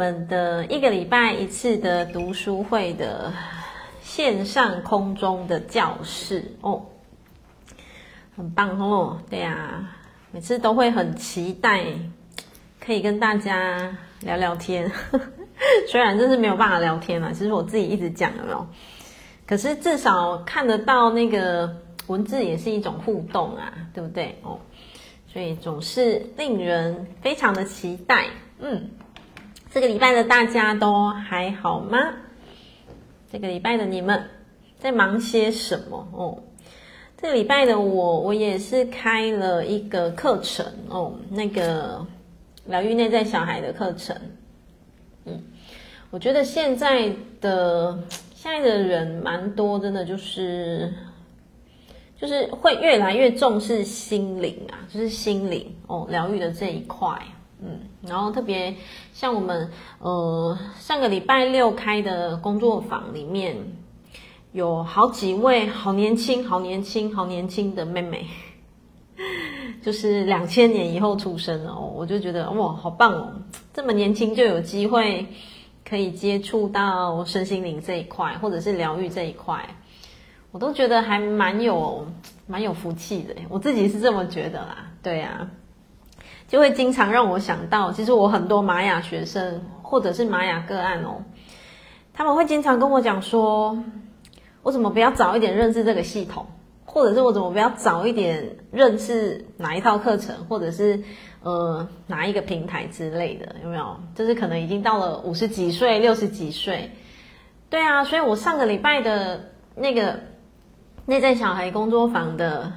们的一个礼拜一次的读书会的线上空中的教室哦，很棒哦，对呀、啊，每次都会很期待可以跟大家聊聊天，虽然真是没有办法聊天嘛，其实我自己一直讲有没有？可是至少看得到那个文字也是一种互动啊，对不对哦？所以总是令人非常的期待，嗯。这个礼拜的大家都还好吗？这个礼拜的你们在忙些什么哦？这个礼拜的我，我也是开了一个课程哦，那个疗愈内在小孩的课程。嗯，我觉得现在的现在的人蛮多，真的就是就是会越来越重视心灵啊，就是心灵哦，疗愈的这一块。嗯，然后特别像我们呃上个礼拜六开的工作坊里面，有好几位好年轻、好年轻、好年轻的妹妹，就是两千年以后出生哦，我就觉得哇，好棒哦！这么年轻就有机会可以接触到身心灵这一块，或者是疗愈这一块，我都觉得还蛮有蛮有福气的，我自己是这么觉得啦，对呀、啊。就会经常让我想到，其实我很多玛雅学生或者是玛雅个案哦，他们会经常跟我讲说，我怎么不要早一点认识这个系统，或者是我怎么不要早一点认识哪一套课程，或者是呃哪一个平台之类的，有没有？就是可能已经到了五十几岁、六十几岁，对啊，所以我上个礼拜的那个内在小孩工作坊的。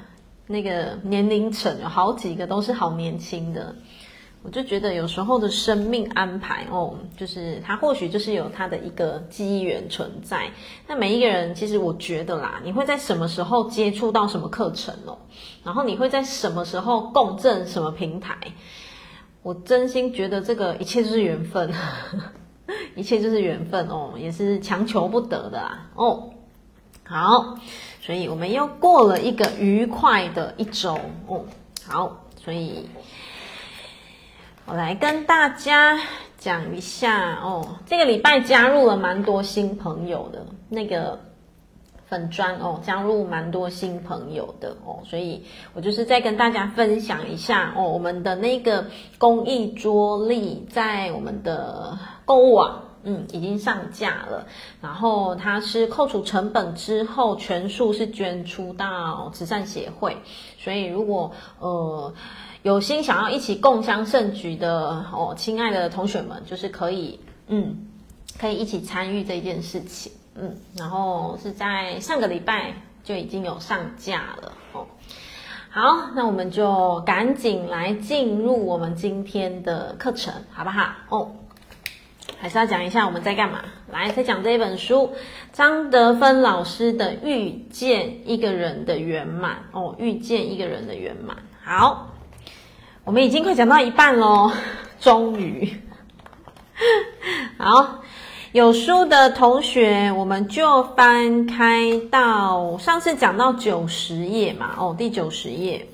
那个年龄层有好几个都是好年轻的，我就觉得有时候的生命安排哦，就是他或许就是有他的一个机缘存在。那每一个人，其实我觉得啦，你会在什么时候接触到什么课程哦，然后你会在什么时候共振什么平台，我真心觉得这个一切就是缘分，一切就是缘分哦，也是强求不得的啦哦。好。所以我们又过了一个愉快的一周哦。好，所以我来跟大家讲一下哦。这个礼拜加入了蛮多新朋友的，那个粉砖哦，加入蛮多新朋友的哦。所以我就是再跟大家分享一下哦，我们的那个公益桌历在我们的购物网。嗯，已经上架了。然后它是扣除成本之后，全数是捐出到慈善协会。所以如果呃有心想要一起共襄盛举的哦，亲爱的同学们，就是可以嗯，可以一起参与这件事情。嗯，然后是在上个礼拜就已经有上架了哦。好，那我们就赶紧来进入我们今天的课程，好不好？哦。还是要讲一下我们在干嘛。来，再讲这一本书，张德芬老师的《遇见一个人的圆满》哦，《遇见一个人的圆满》。好，我们已经快讲到一半喽，终于。好，有书的同学，我们就翻开到上次讲到九十页嘛，哦，第九十页。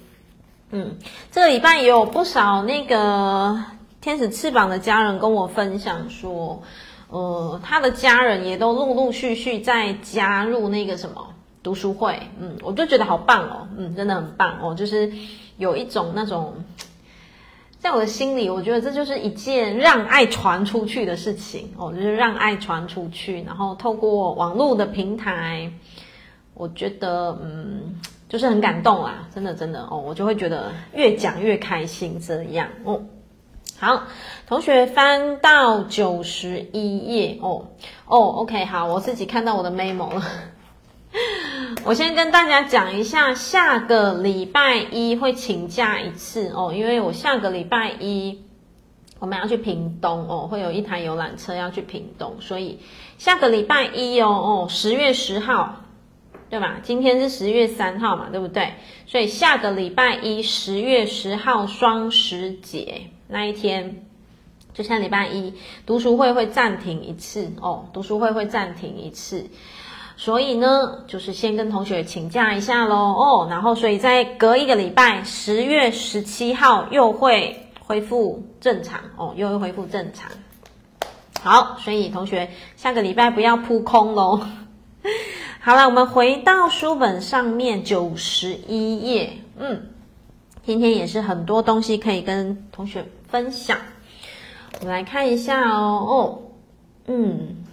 嗯，这个礼拜也有不少那个。天使翅膀的家人跟我分享说，呃，他的家人也都陆陆续续在加入那个什么读书会，嗯，我就觉得好棒哦，嗯，真的很棒哦，就是有一种那种，在我的心里，我觉得这就是一件让爱传出去的事情哦，就是让爱传出去，然后透过网络的平台，我觉得嗯，就是很感动啦，真的真的哦，我就会觉得越讲越开心这样。哦。好，同学翻到九十一页哦哦，OK，好，我自己看到我的 memo 了。我先跟大家讲一下，下个礼拜一会请假一次哦，因为我下个礼拜一我们要去屏东哦，会有一台游览车要去屏东，所以下个礼拜一哦哦，十月十号，对吧？今天是十月三号嘛，对不对？所以下个礼拜一，十月十号双十节。那一天，就像礼拜一，读书会会暂停一次哦，读书会会暂停一次，所以呢，就是先跟同学请假一下喽哦，然后所以在隔一个礼拜，十月十七号又会恢复正常哦，又会恢复正常。好，所以同学下个礼拜不要扑空喽。好了，我们回到书本上面九十一页。嗯，今天也是很多东西可以跟同学分享。我们来看一下哦。哦，嗯，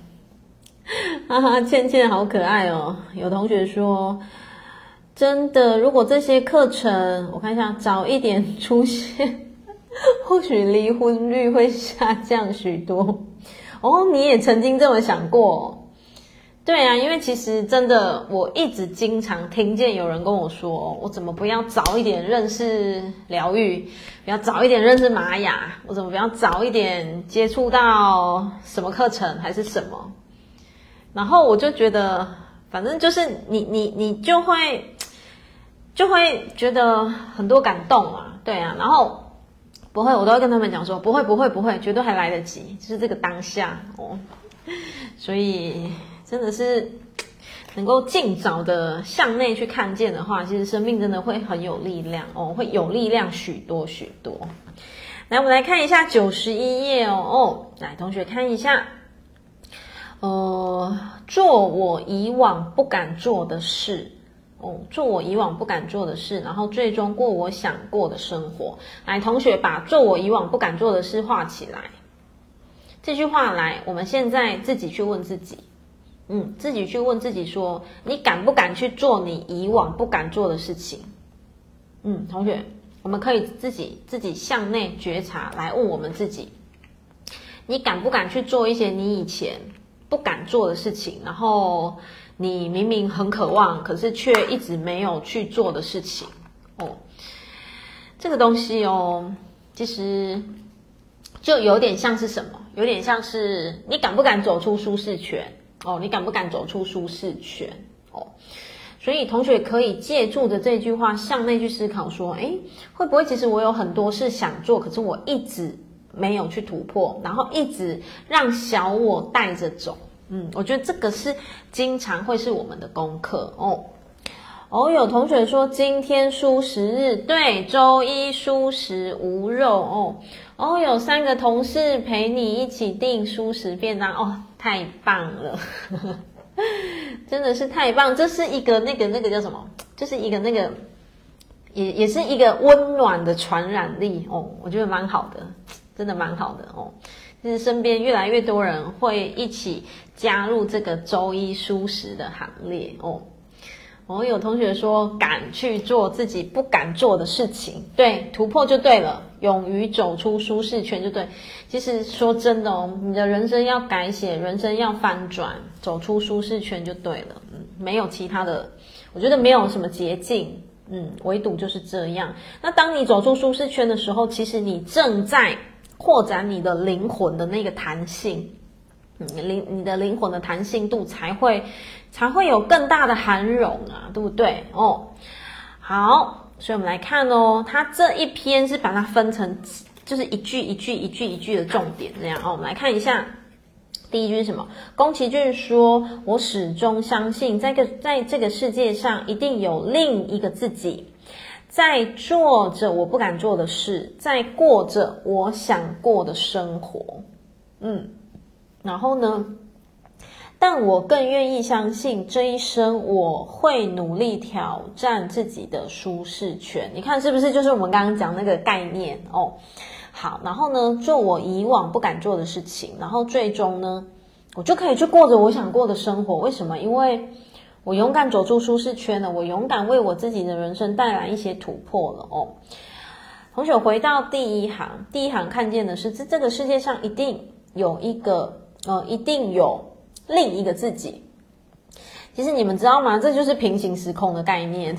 哈哈，倩倩好可爱哦。有同学说，真的，如果这些课程，我看一下，早一点出现，或许离婚率会下降许多。哦，你也曾经这么想过？对啊，因为其实真的，我一直经常听见有人跟我说，我怎么不要早一点认识疗愈，不要早一点认识玛雅，我怎么不要早一点接触到什么课程还是什么？然后我就觉得，反正就是你你你就会就会觉得很多感动啊，对啊，然后不会，我都会跟他们讲说，不会不会不会，绝对还来得及，就是这个当下哦，所以。真的是能够尽早的向内去看见的话，其实生命真的会很有力量哦，会有力量许多许多。来，我们来看一下九十一页哦哦，来，同学看一下，呃，做我以往不敢做的事哦，做我以往不敢做的事，然后最终过我想过的生活。来，同学把做我以往不敢做的事画起来。这句话来，我们现在自己去问自己。嗯，自己去问自己说，你敢不敢去做你以往不敢做的事情？嗯，同学，我们可以自己自己向内觉察，来问我们自己，你敢不敢去做一些你以前不敢做的事情？然后你明明很渴望，可是却一直没有去做的事情。哦，这个东西哦，其实就有点像是什么？有点像是你敢不敢走出舒适圈？哦，你敢不敢走出舒适圈？哦，所以同学可以借助着这句话向内去思考，说，诶，会不会其实我有很多事想做，可是我一直没有去突破，然后一直让小我带着走。嗯，我觉得这个是经常会是我们的功课哦。哦，有同学说今天蔬食日，对，周一蔬食无肉哦。哦，有三个同事陪你一起订蔬食便当哦。太棒了，真的是太棒！这是一个那个那个叫什么？这是一个那个，也也是一个温暖的传染力哦。我觉得蛮好的，真的蛮好的哦。就是身边越来越多人会一起加入这个周一蔬食的行列哦。我有同学说，敢去做自己不敢做的事情，对，突破就对了，勇于走出舒适圈就对。其实说真的哦，你的人生要改写，人生要翻转，走出舒适圈就对了。嗯，没有其他的，我觉得没有什么捷径。嗯，唯独就是这样。那当你走出舒适圈的时候，其实你正在扩展你的灵魂的那个弹性。嗯，灵你的灵魂的弹性度才会才会有更大的涵容啊，对不对？哦，好，所以我们来看哦，它这一篇是把它分成就是一句一句一句一句的重点这样哦。我们来看一下，第一句是什么？宫崎骏说：“我始终相信，在个在这个世界上一定有另一个自己，在做着我不敢做的事，在过着我想过的生活。”嗯。然后呢，但我更愿意相信这一生我会努力挑战自己的舒适圈。你看是不是就是我们刚刚讲那个概念哦？好，然后呢，做我以往不敢做的事情，然后最终呢，我就可以去过着我想过的生活。为什么？因为我勇敢走出舒适圈了，我勇敢为我自己的人生带来一些突破了哦。同学回到第一行，第一行看见的是这这个世界上一定有一个。呃，一定有另一个自己。其实你们知道吗？这就是平行时空的概念。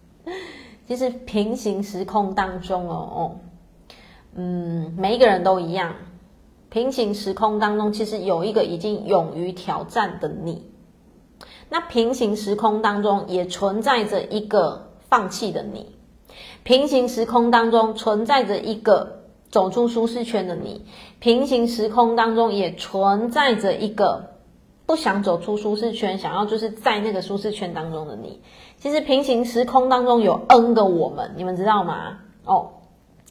其实平行时空当中哦，嗯，每一个人都一样。平行时空当中，其实有一个已经勇于挑战的你。那平行时空当中也存在着一个放弃的你。平行时空当中存在着一个。走出舒适圈的你，平行时空当中也存在着一个不想走出舒适圈，想要就是在那个舒适圈当中的你。其实平行时空当中有 N 个我们，你们知道吗？哦，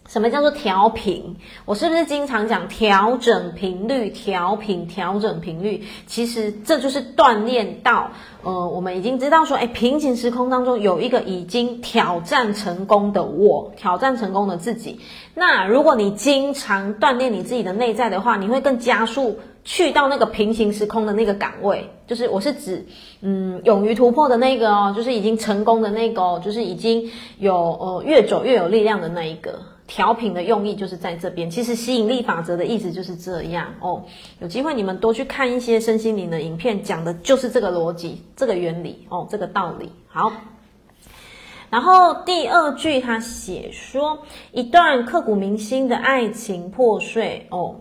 什么叫做调频？我是不是经常讲调整频率、调频、调整频率？其实这就是锻炼到，呃，我们已经知道说，哎，平行时空当中有一个已经挑战成功的我，挑战成功的自己。那如果你经常锻炼你自己的内在的话，你会更加速去到那个平行时空的那个岗位。就是我是指，嗯，勇于突破的那个哦，就是已经成功的那个哦，就是已经有呃越走越有力量的那一个。调频的用意就是在这边，其实吸引力法则的意思就是这样哦。有机会你们多去看一些身心灵的影片，讲的就是这个逻辑、这个原理哦，这个道理。好，然后第二句他写说，一段刻骨铭心的爱情破碎哦。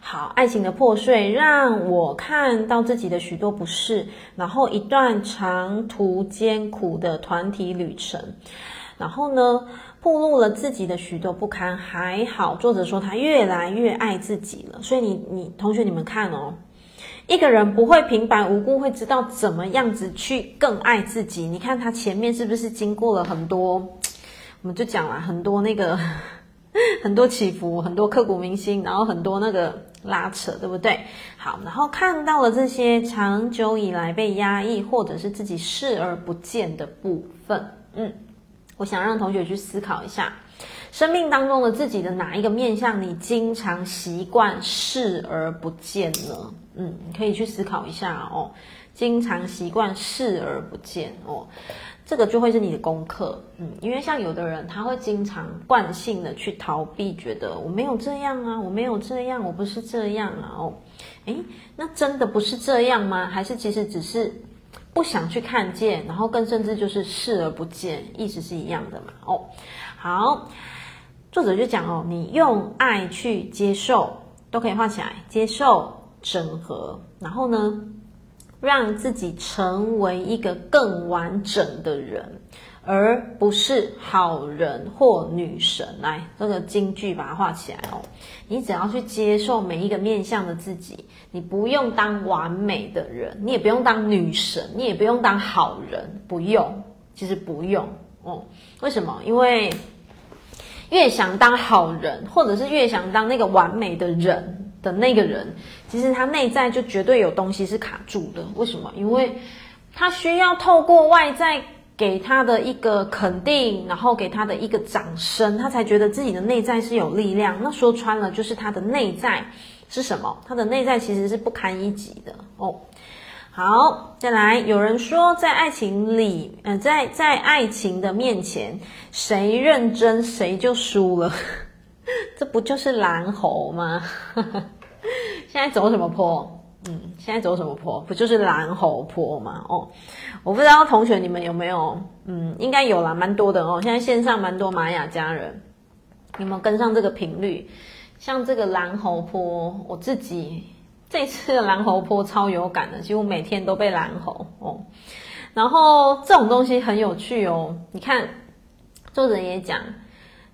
好，爱情的破碎让我看到自己的许多不适，然后一段长途艰苦的团体旅程，然后呢，暴露了自己的许多不堪，还好作者说他越来越爱自己了。所以你你同学你们看哦，一个人不会平白无故会知道怎么样子去更爱自己。你看他前面是不是经过了很多，我们就讲了很多那个 很多起伏，很多刻骨铭心，然后很多那个拉扯，对不对？好，然后看到了这些长久以来被压抑或者是自己视而不见的部分，嗯。我想让同学去思考一下，生命当中的自己的哪一个面向，你经常习惯视而不见呢？嗯，你可以去思考一下哦。经常习惯视而不见哦，这个就会是你的功课。嗯，因为像有的人，他会经常惯性的去逃避，觉得我没有这样啊，我没有这样，我不是这样啊。哦，诶，那真的不是这样吗？还是其实只是？不想去看见，然后更甚至就是视而不见，意思是一样的嘛？哦，好，作者就讲哦，你用爱去接受，都可以画起来，接受、整合，然后呢，让自己成为一个更完整的人。而不是好人或女神，来这个金句把它画起来哦。你只要去接受每一个面向的自己，你不用当完美的人，你也不用当女神，你也不用当好人，不用，其实不用哦。为什么？因为越想当好人，或者是越想当那个完美的人的那个人，其实他内在就绝对有东西是卡住的。为什么？因为他需要透过外在。给他的一个肯定，然后给他的一个掌声，他才觉得自己的内在是有力量。那说穿了，就是他的内在是什么？他的内在其实是不堪一击的哦。好，再来，有人说，在爱情里，嗯、在在爱情的面前，谁认真谁就输了，这不就是蓝猴吗？现在走什么坡？嗯，现在走什么坡？不就是蓝猴坡吗？哦，我不知道同学你们有没有，嗯，应该有啦，蛮多的哦。现在线上蛮多玛雅家人，有没有跟上这个频率？像这个蓝猴坡，我自己这次的蓝猴坡超有感的，几乎每天都被蓝猴哦。然后这种东西很有趣哦，你看作者也讲，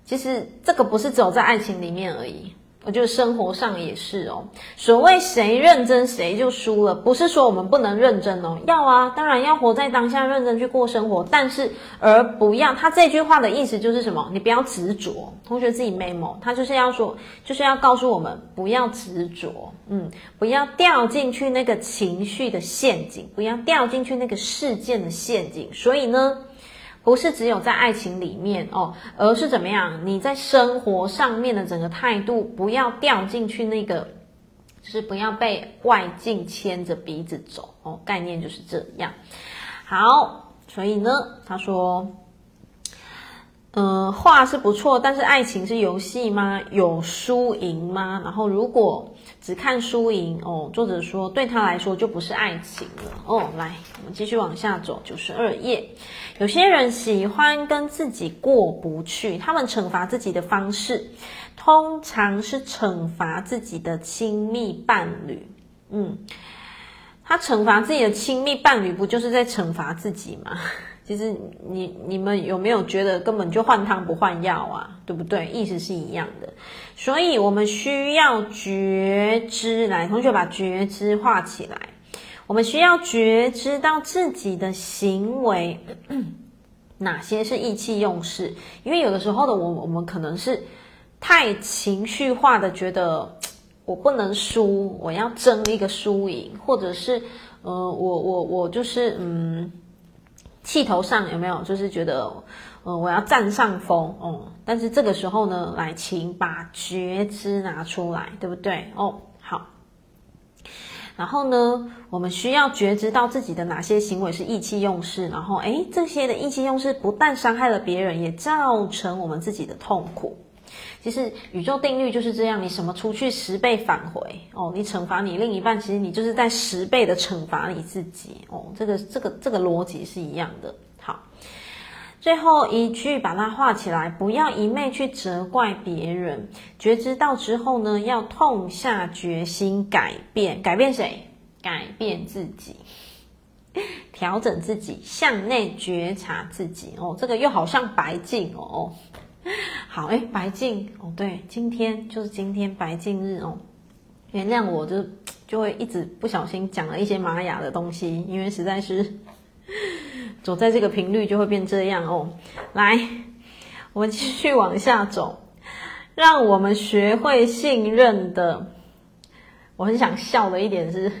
其实这个不是只有在爱情里面而已。我觉得生活上也是哦，所谓谁认真谁就输了，不是说我们不能认真哦，要啊，当然要活在当下，认真去过生活，但是而不要。他这句话的意思就是什么？你不要执着。同学自己 memo，他就是要说，就是要告诉我们不要执着，嗯，不要掉进去那个情绪的陷阱，不要掉进去那个事件的陷阱。所以呢。不是只有在爱情里面哦，而是怎么样？你在生活上面的整个态度，不要掉进去那个，就是不要被外境牵着鼻子走哦。概念就是这样。好，所以呢，他说，嗯、呃，话是不错，但是爱情是游戏吗？有输赢吗？然后如果只看输赢哦，作者说对他来说就不是爱情了哦。来，我们继续往下走，九十二页。有些人喜欢跟自己过不去，他们惩罚自己的方式，通常是惩罚自己的亲密伴侣。嗯，他惩罚自己的亲密伴侣，不就是在惩罚自己吗？其实你你们有没有觉得根本就换汤不换药啊？对不对？意思是一样的。所以我们需要觉知，来，同学把觉知画起来。我们需要觉知到自己的行为，哪些是意气用事？因为有的时候的我，我们可能是太情绪化的，觉得我不能输，我要争一个输赢，或者是呃，我我我就是嗯，气头上有没有？就是觉得呃，我要占上风哦、嗯。但是这个时候呢，来，请把觉知拿出来，对不对？哦，好。然后呢，我们需要觉知到自己的哪些行为是意气用事，然后诶，这些的意气用事不但伤害了别人，也造成我们自己的痛苦。其实宇宙定律就是这样，你什么出去十倍返回哦，你惩罚你另一半，其实你就是在十倍的惩罚你自己哦，这个这个这个逻辑是一样的。最后一句把它画起来，不要一昧去责怪别人，觉知到之后呢，要痛下决心改变，改变谁？改变自己，调整自己，向内觉察自己哦。这个又好像白镜哦。好，哎，白镜哦，对，今天就是今天白镜日哦。原谅我就就会一直不小心讲了一些玛雅的东西，因为实在是走在这个频率就会变这样哦。来，我们继续往下走，让我们学会信任的。我很想笑的一点是。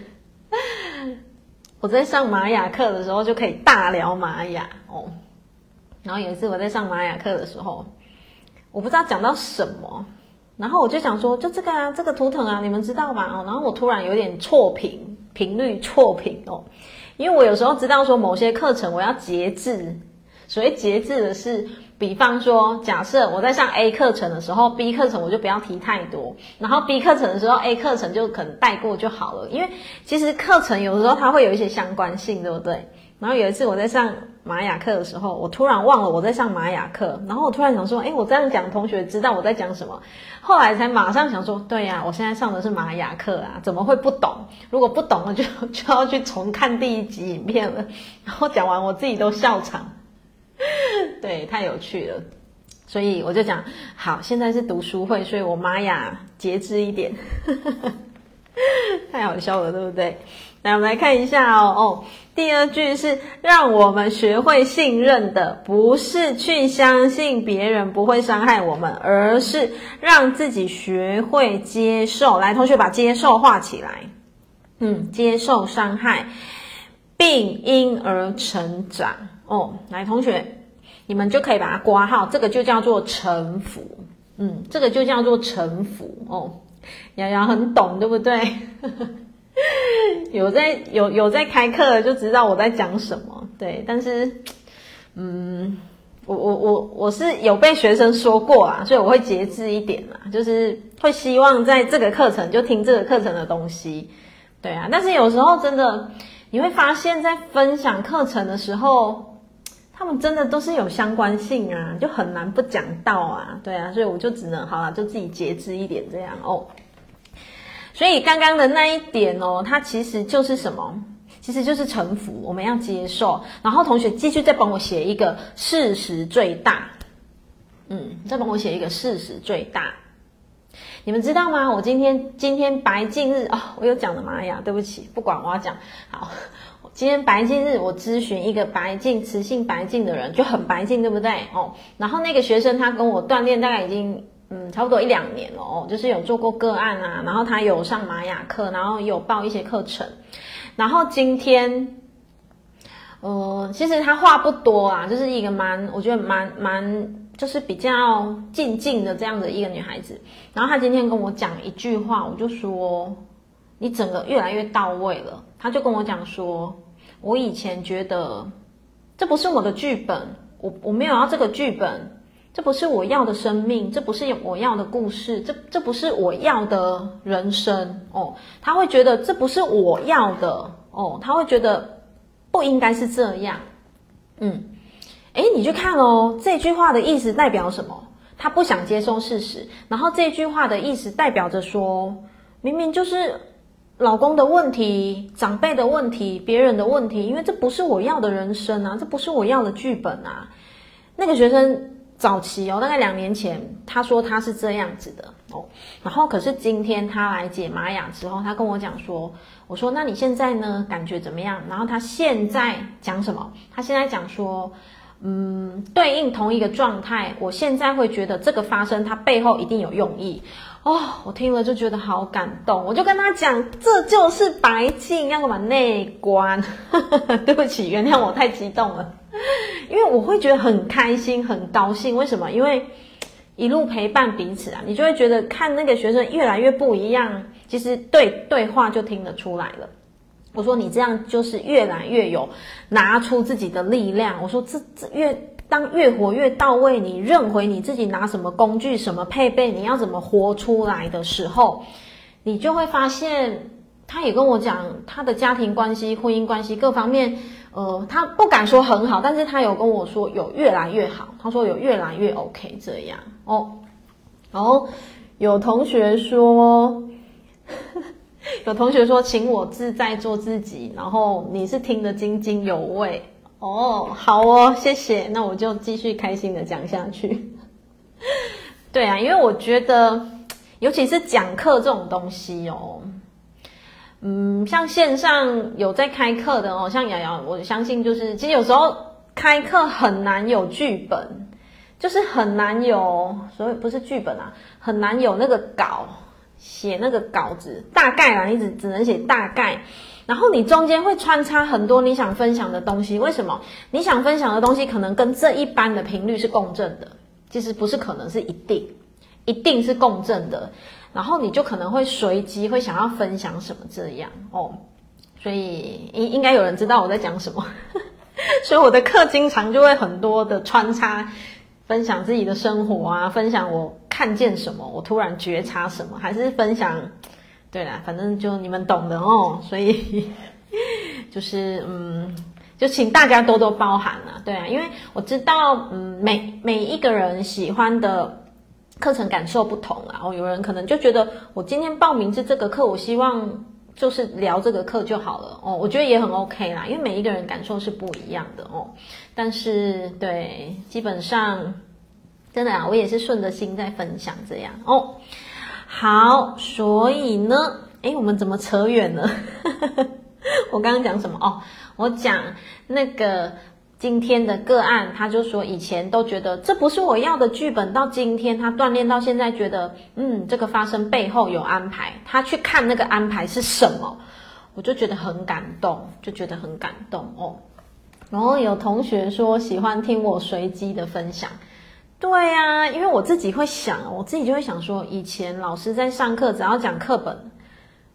我在上玛雅课的时候就可以大聊玛雅哦，然后有一次我在上玛雅课的时候，我不知道讲到什么，然后我就想说，就这个啊，这个图腾啊，你们知道吗？哦，然后我突然有点错频，频率错频哦，因为我有时候知道说某些课程我要节制，所谓节制的是。比方说，假设我在上 A 课程的时候，B 课程我就不要提太多，然后 B 课程的时候，A 课程就可能带过就好了。因为其实课程有的时候它会有一些相关性，对不对？然后有一次我在上玛雅课的时候，我突然忘了我在上玛雅课，然后我突然想说，诶，我这样讲，同学知道我在讲什么？后来才马上想说，对呀，我现在上的是玛雅课啊，怎么会不懂？如果不懂了，就 就要去重看第一集影片了。然后讲完，我自己都笑场。对，太有趣了，所以我就讲好，现在是读书会，所以我玛雅节制一点，太好笑了，对不对？来，我们来看一下哦哦，第二句是让我们学会信任的，不是去相信别人不会伤害我们，而是让自己学会接受。来，同学把接受画起来，嗯，接受伤害，并因而成长。哦，来，同学。你们就可以把它挂号，这个就叫做臣服，嗯，这个就叫做臣服哦。瑶瑶很懂，对不对？有在有有在开课就知道我在讲什么，对。但是，嗯，我我我我是有被学生说过啊，所以我会节制一点啦，就是会希望在这个课程就听这个课程的东西，对啊。但是有时候真的你会发现在分享课程的时候。他们真的都是有相关性啊，就很难不讲到啊，对啊，所以我就只能好了，就自己节制一点这样哦。所以刚刚的那一点哦，它其实就是什么？其实就是臣服，我们要接受。然后同学继续再帮我写一个事实最大，嗯，再帮我写一个事实最大。你们知道吗？我今天今天白镜日、哦，我有讲的玛雅，对不起，不管我要讲好。今天白镜日，我咨询一个白净磁性白净的人，就很白净，对不对？哦，然后那个学生他跟我锻炼大概已经嗯差不多一两年了哦，就是有做过个案啊，然后他有上玛雅课，然后有报一些课程，然后今天，呃，其实他话不多啊，就是一个蛮我觉得蛮蛮就是比较静静的这样的一个女孩子，然后他今天跟我讲一句话，我就说你整个越来越到位了。他就跟我讲说，我以前觉得这不是我的剧本，我我没有要这个剧本，这不是我要的生命，这不是我要的故事，这这不是我要的人生哦。他会觉得这不是我要的哦，他会觉得不应该是这样。嗯，诶，你去看哦，这句话的意思代表什么？他不想接受事实，然后这句话的意思代表着说，明明就是。老公的问题、长辈的问题、别人的问题，因为这不是我要的人生啊，这不是我要的剧本啊。那个学生早期哦，大概两年前，他说他是这样子的哦，然后可是今天他来解玛雅之后，他跟我讲说，我说那你现在呢，感觉怎么样？然后他现在讲什么？他现在讲说，嗯，对应同一个状态，我现在会觉得这个发生它背后一定有用意哦。我听了就觉得好感动，我就跟他讲，这就是白镜，要把内观。对不起，原谅我太激动了，因为我会觉得很开心、很高兴。为什么？因为一路陪伴彼此啊，你就会觉得看那个学生越来越不一样。其实对对话就听得出来了。我说你这样就是越来越有拿出自己的力量。我说这这越当越活越到位，你认回你自己拿什么工具、什么配备，你要怎么活出来的时候，你就会发现，他也跟我讲他的家庭关系、婚姻关系各方面，呃，他不敢说很好，但是他有跟我说有越来越好。他说有越来越 OK 这样哦。然后有同学说。有同学说，请我自在做自己，然后你是听得津津有味哦，好哦，谢谢，那我就继续开心的讲下去。对啊，因为我觉得，尤其是讲课这种东西哦，嗯，像线上有在开课的哦，像瑶瑶，我相信就是，其实有时候开课很难有剧本，就是很难有，所以不是剧本啊，很难有那个稿。写那个稿子，大概啦，你只只能写大概，然后你中间会穿插很多你想分享的东西。为什么？你想分享的东西可能跟这一般的频率是共振的，其实不是可能是一定，一定是共振的。然后你就可能会随机会想要分享什么这样哦，所以应应该有人知道我在讲什么，所以我的课经常就会很多的穿插。分享自己的生活啊，分享我看见什么，我突然觉察什么，还是分享，对啦，反正就你们懂的哦。所以 就是嗯，就请大家多多包涵啊，对啊，因为我知道嗯，每每一个人喜欢的课程感受不同啊。哦，有人可能就觉得我今天报名是这个课，我希望就是聊这个课就好了哦。我觉得也很 OK 啦，因为每一个人感受是不一样的哦。但是，对，基本上真的啊，我也是顺着心在分享这样哦。好，所以呢，诶，我们怎么扯远了？我刚刚讲什么？哦，我讲那个今天的个案，他就说以前都觉得这不是我要的剧本，到今天他锻炼到现在，觉得嗯，这个发生背后有安排。他去看那个安排是什么，我就觉得很感动，就觉得很感动哦。然后有同学说喜欢听我随机的分享，对呀，因为我自己会想，我自己就会想说，以前老师在上课，只要讲课本，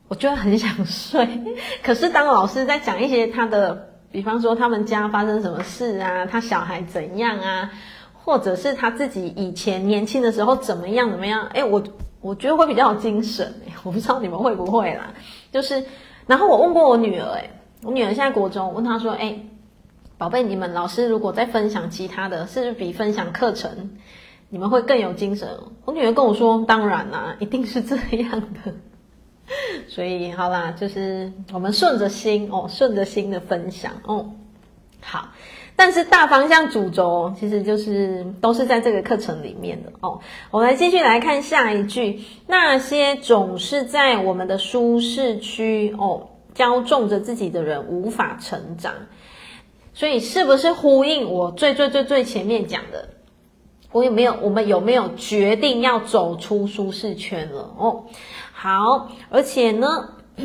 我就会很想睡。可是当老师在讲一些他的，比方说他们家发生什么事啊，他小孩怎样啊，或者是他自己以前年轻的时候怎么样怎么样，诶，我我觉得会比较有精神。我不知道你们会不会啦，就是，然后我问过我女儿，诶，我女儿现在国中，问她说，诶。宝贝，你们老师如果在分享其他的，是不是比分享课程，你们会更有精神？我女儿跟我说：“当然啦、一定是这样的。” 所以好啦，就是我们顺着心哦，顺着心的分享哦。好，但是大方向主轴其实就是都是在这个课程里面的哦。我们来继续来看下一句：那些总是在我们的舒适区哦，骄纵着自己的人，无法成长。所以是不是呼应我最最最最前面讲的？我有没有？我们有没有决定要走出舒适圈了？哦，好，而且呢，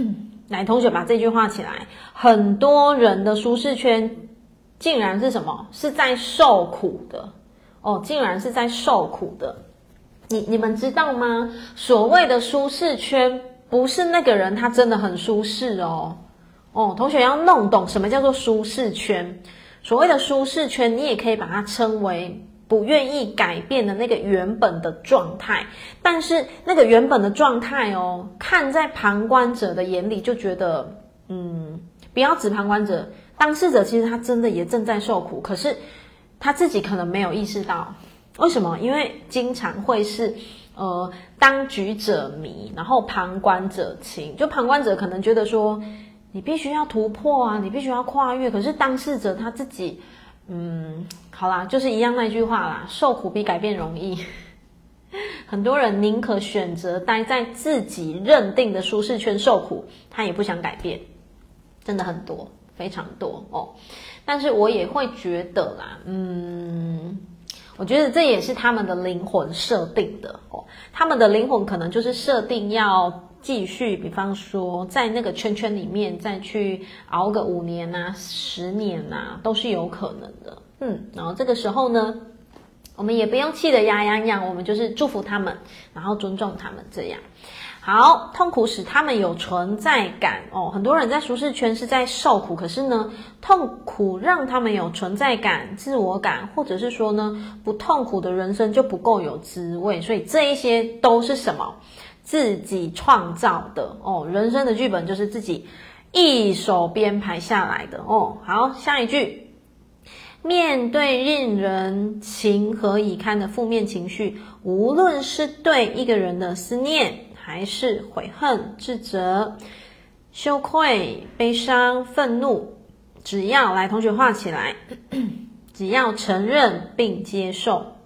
来同学把这句话起来。很多人的舒适圈竟然是什么？是在受苦的哦，竟然是在受苦的。你你们知道吗？所谓的舒适圈，不是那个人他真的很舒适哦。哦，同学要弄懂什么叫做舒适圈。所谓的舒适圈，你也可以把它称为不愿意改变的那个原本的状态。但是那个原本的状态哦，看在旁观者的眼里就觉得，嗯，不要指旁观者，当事者其实他真的也正在受苦，可是他自己可能没有意识到。为什么？因为经常会是，呃，当局者迷，然后旁观者清。就旁观者可能觉得说。你必须要突破啊！你必须要跨越。可是当事者他自己，嗯，好啦，就是一样那句话啦，受苦比改变容易。很多人宁可选择待在自己认定的舒适圈受苦，他也不想改变，真的很多，非常多哦。但是我也会觉得啦，嗯，我觉得这也是他们的灵魂设定的哦。他们的灵魂可能就是设定要继续，比方说在那个圈圈里面再去熬个五年啊、十年啊，都是有可能的。嗯，然后这个时候呢，我们也不用气得牙痒痒，我们就是祝福他们，然后尊重他们这样。好，痛苦使他们有存在感哦。很多人在舒适圈是在受苦，可是呢，痛苦让他们有存在感、自我感，或者是说呢，不痛苦的人生就不够有滋味。所以这一些都是什么？自己创造的哦。人生的剧本就是自己一手编排下来的哦。好，下一句，面对令人情何以堪的负面情绪，无论是对一个人的思念。还是悔恨、自责、羞愧、悲伤、愤怒，只要来，同学画起来，只要承认并接受。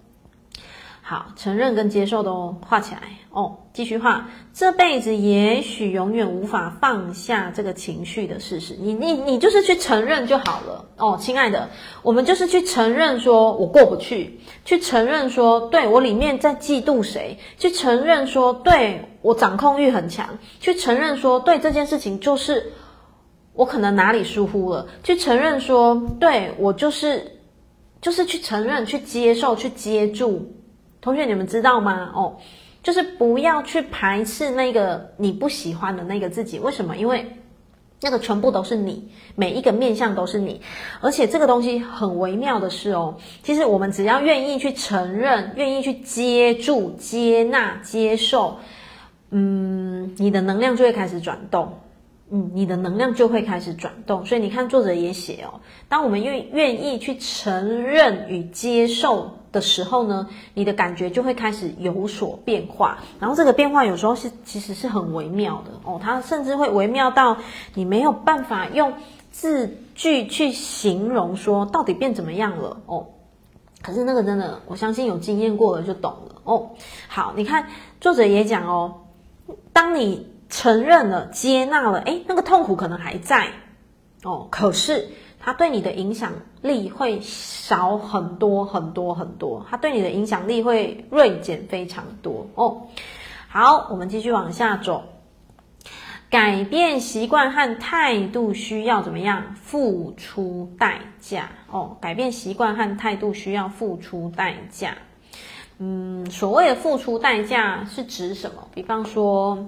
好，承认跟接受都画起来哦。继续画，这辈子也许永远无法放下这个情绪的事实。你你你就是去承认就好了哦，亲爱的，我们就是去承认说我过不去，去承认说对我里面在嫉妒谁，去承认说对我掌控欲很强，去承认说对这件事情就是我可能哪里疏忽了，去承认说对我就是就是去承认、去接受、去接住。同学，你们知道吗？哦，就是不要去排斥那个你不喜欢的那个自己。为什么？因为那个全部都是你，每一个面相都是你。而且这个东西很微妙的是哦，其实我们只要愿意去承认，愿意去接住、接纳、接受，嗯，你的能量就会开始转动。嗯，你的能量就会开始转动。所以你看，作者也写哦，当我们愿愿意去承认与接受。的时候呢，你的感觉就会开始有所变化，然后这个变化有时候是其实是很微妙的哦，它甚至会微妙到你没有办法用字句去形容说到底变怎么样了哦。可是那个真的，我相信有经验过了就懂了哦。好，你看作者也讲哦，当你承认了、接纳了，诶，那个痛苦可能还在哦，可是。它对你的影响力会少很多很多很多，它对你的影响力会锐减非常多哦。好，我们继续往下走。改变习惯和态度需要怎么样？付出代价哦。改变习惯和态度需要付出代价。嗯，所谓的付出代价是指什么？比方说。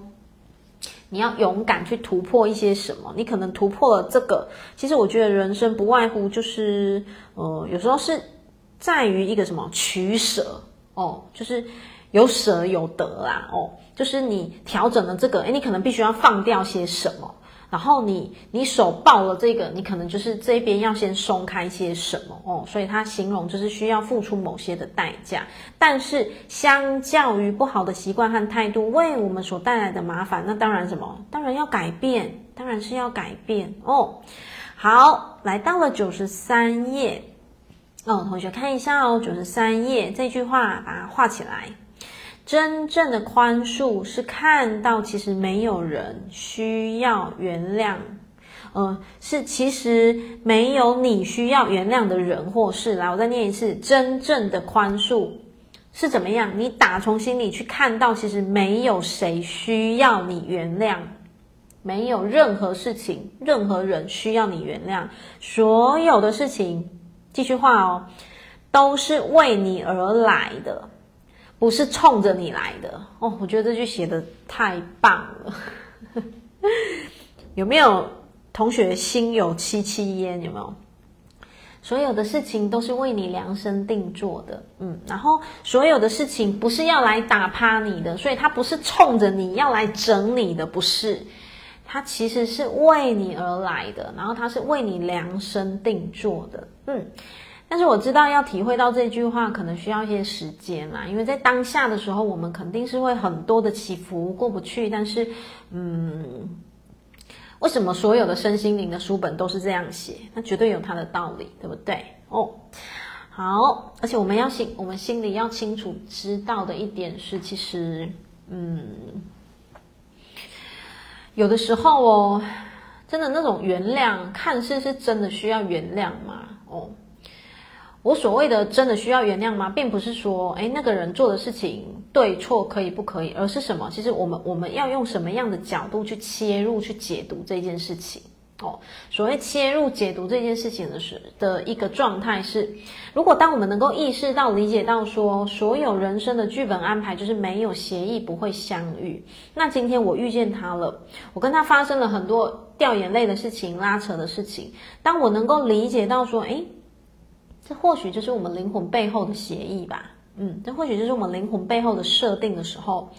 你要勇敢去突破一些什么？你可能突破了这个。其实我觉得人生不外乎就是，呃，有时候是在于一个什么取舍哦，就是有舍有得啦哦，就是你调整了这个，诶，你可能必须要放掉些什么。然后你你手抱了这个，你可能就是这边要先松开些什么哦，所以他形容就是需要付出某些的代价。但是相较于不好的习惯和态度为我们所带来的麻烦，那当然什么？当然要改变，当然是要改变哦。好，来到了九十三页哦，同学看一下哦，九十三页这句话把它画起来。真正的宽恕是看到，其实没有人需要原谅，呃，是其实没有你需要原谅的人或事。来，我再念一次，真正的宽恕是怎么样？你打从心里去看到，其实没有谁需要你原谅，没有任何事情、任何人需要你原谅，所有的事情，继续画哦，都是为你而来的。不是冲着你来的哦，我觉得这句写得太棒了。有没有同学心有戚戚焉？有没有？所有的事情都是为你量身定做的，嗯，然后所有的事情不是要来打趴你的，所以它不是冲着你要来整你的，不是，它其实是为你而来的，然后它是为你量身定做的，嗯。但是我知道要体会到这句话，可能需要一些时间啦。因为在当下的时候，我们肯定是会很多的起伏过不去。但是，嗯，为什么所有的身心灵的书本都是这样写？那绝对有它的道理，对不对？哦，好。而且我们要心，我们心里要清楚知道的一点是，其实，嗯，有的时候哦，真的那种原谅，看似是真的需要原谅吗？哦，我所谓的真的需要原谅吗？并不是说，诶，那个人做的事情对错可以不可以，而是什么？其实我们我们要用什么样的角度去切入去解读这件事情？哦，所谓切入解读这件事情的时的一个状态是，如果当我们能够意识到、理解到说，所有人生的剧本安排就是没有协议不会相遇。那今天我遇见他了，我跟他发生了很多掉眼泪的事情、拉扯的事情。当我能够理解到说，诶，这或许就是我们灵魂背后的协议吧。嗯，这或许就是我们灵魂背后的设定的时候，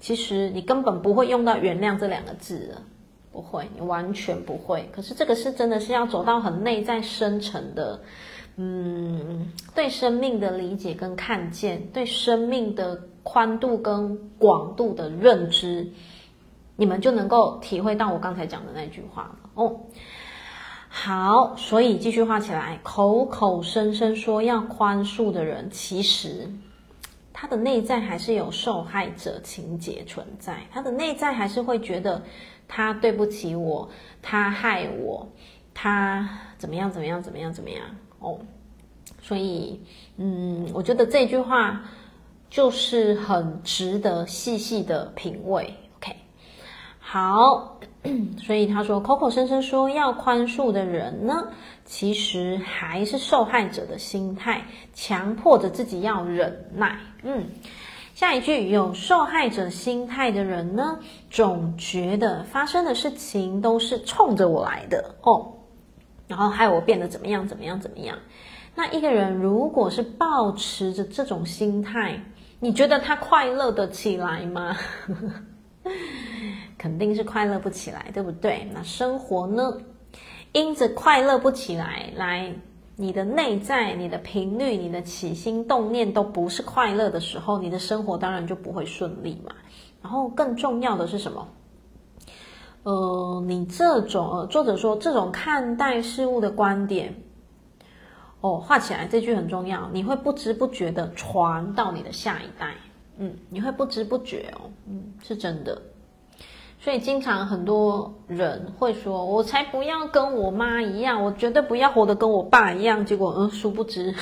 其实你根本不会用到原谅这两个字了。不会，你完全不会。可是这个是真的是要走到很内在深层的，嗯，对生命的理解跟看见，对生命的宽度跟广度的认知，你们就能够体会到我刚才讲的那句话了哦。好，所以继续画起来，口口声声说要宽恕的人，其实他的内在还是有受害者情节存在，他的内在还是会觉得。他对不起我，他害我，他怎么样怎么样怎么样怎么样哦，所以嗯，我觉得这句话就是很值得细细的品味。OK，好，所以他说口口声声说要宽恕的人呢，其实还是受害者的心态，强迫着自己要忍耐。嗯。下一句，有受害者心态的人呢，总觉得发生的事情都是冲着我来的哦，然后害我变得怎么样怎么样怎么样。那一个人如果是抱持着这种心态，你觉得他快乐得起来吗？肯定是快乐不起来，对不对？那生活呢，因着快乐不起来来。你的内在、你的频率、你的起心动念都不是快乐的时候，你的生活当然就不会顺利嘛。然后更重要的是什么？呃，你这种，作者说这种看待事物的观点，哦，画起来这句很重要，你会不知不觉的传到你的下一代，嗯，你会不知不觉哦，嗯，是真的。所以经常很多人会说：“我才不要跟我妈一样，我绝对不要活得跟我爸一样。”结果，嗯，殊不知，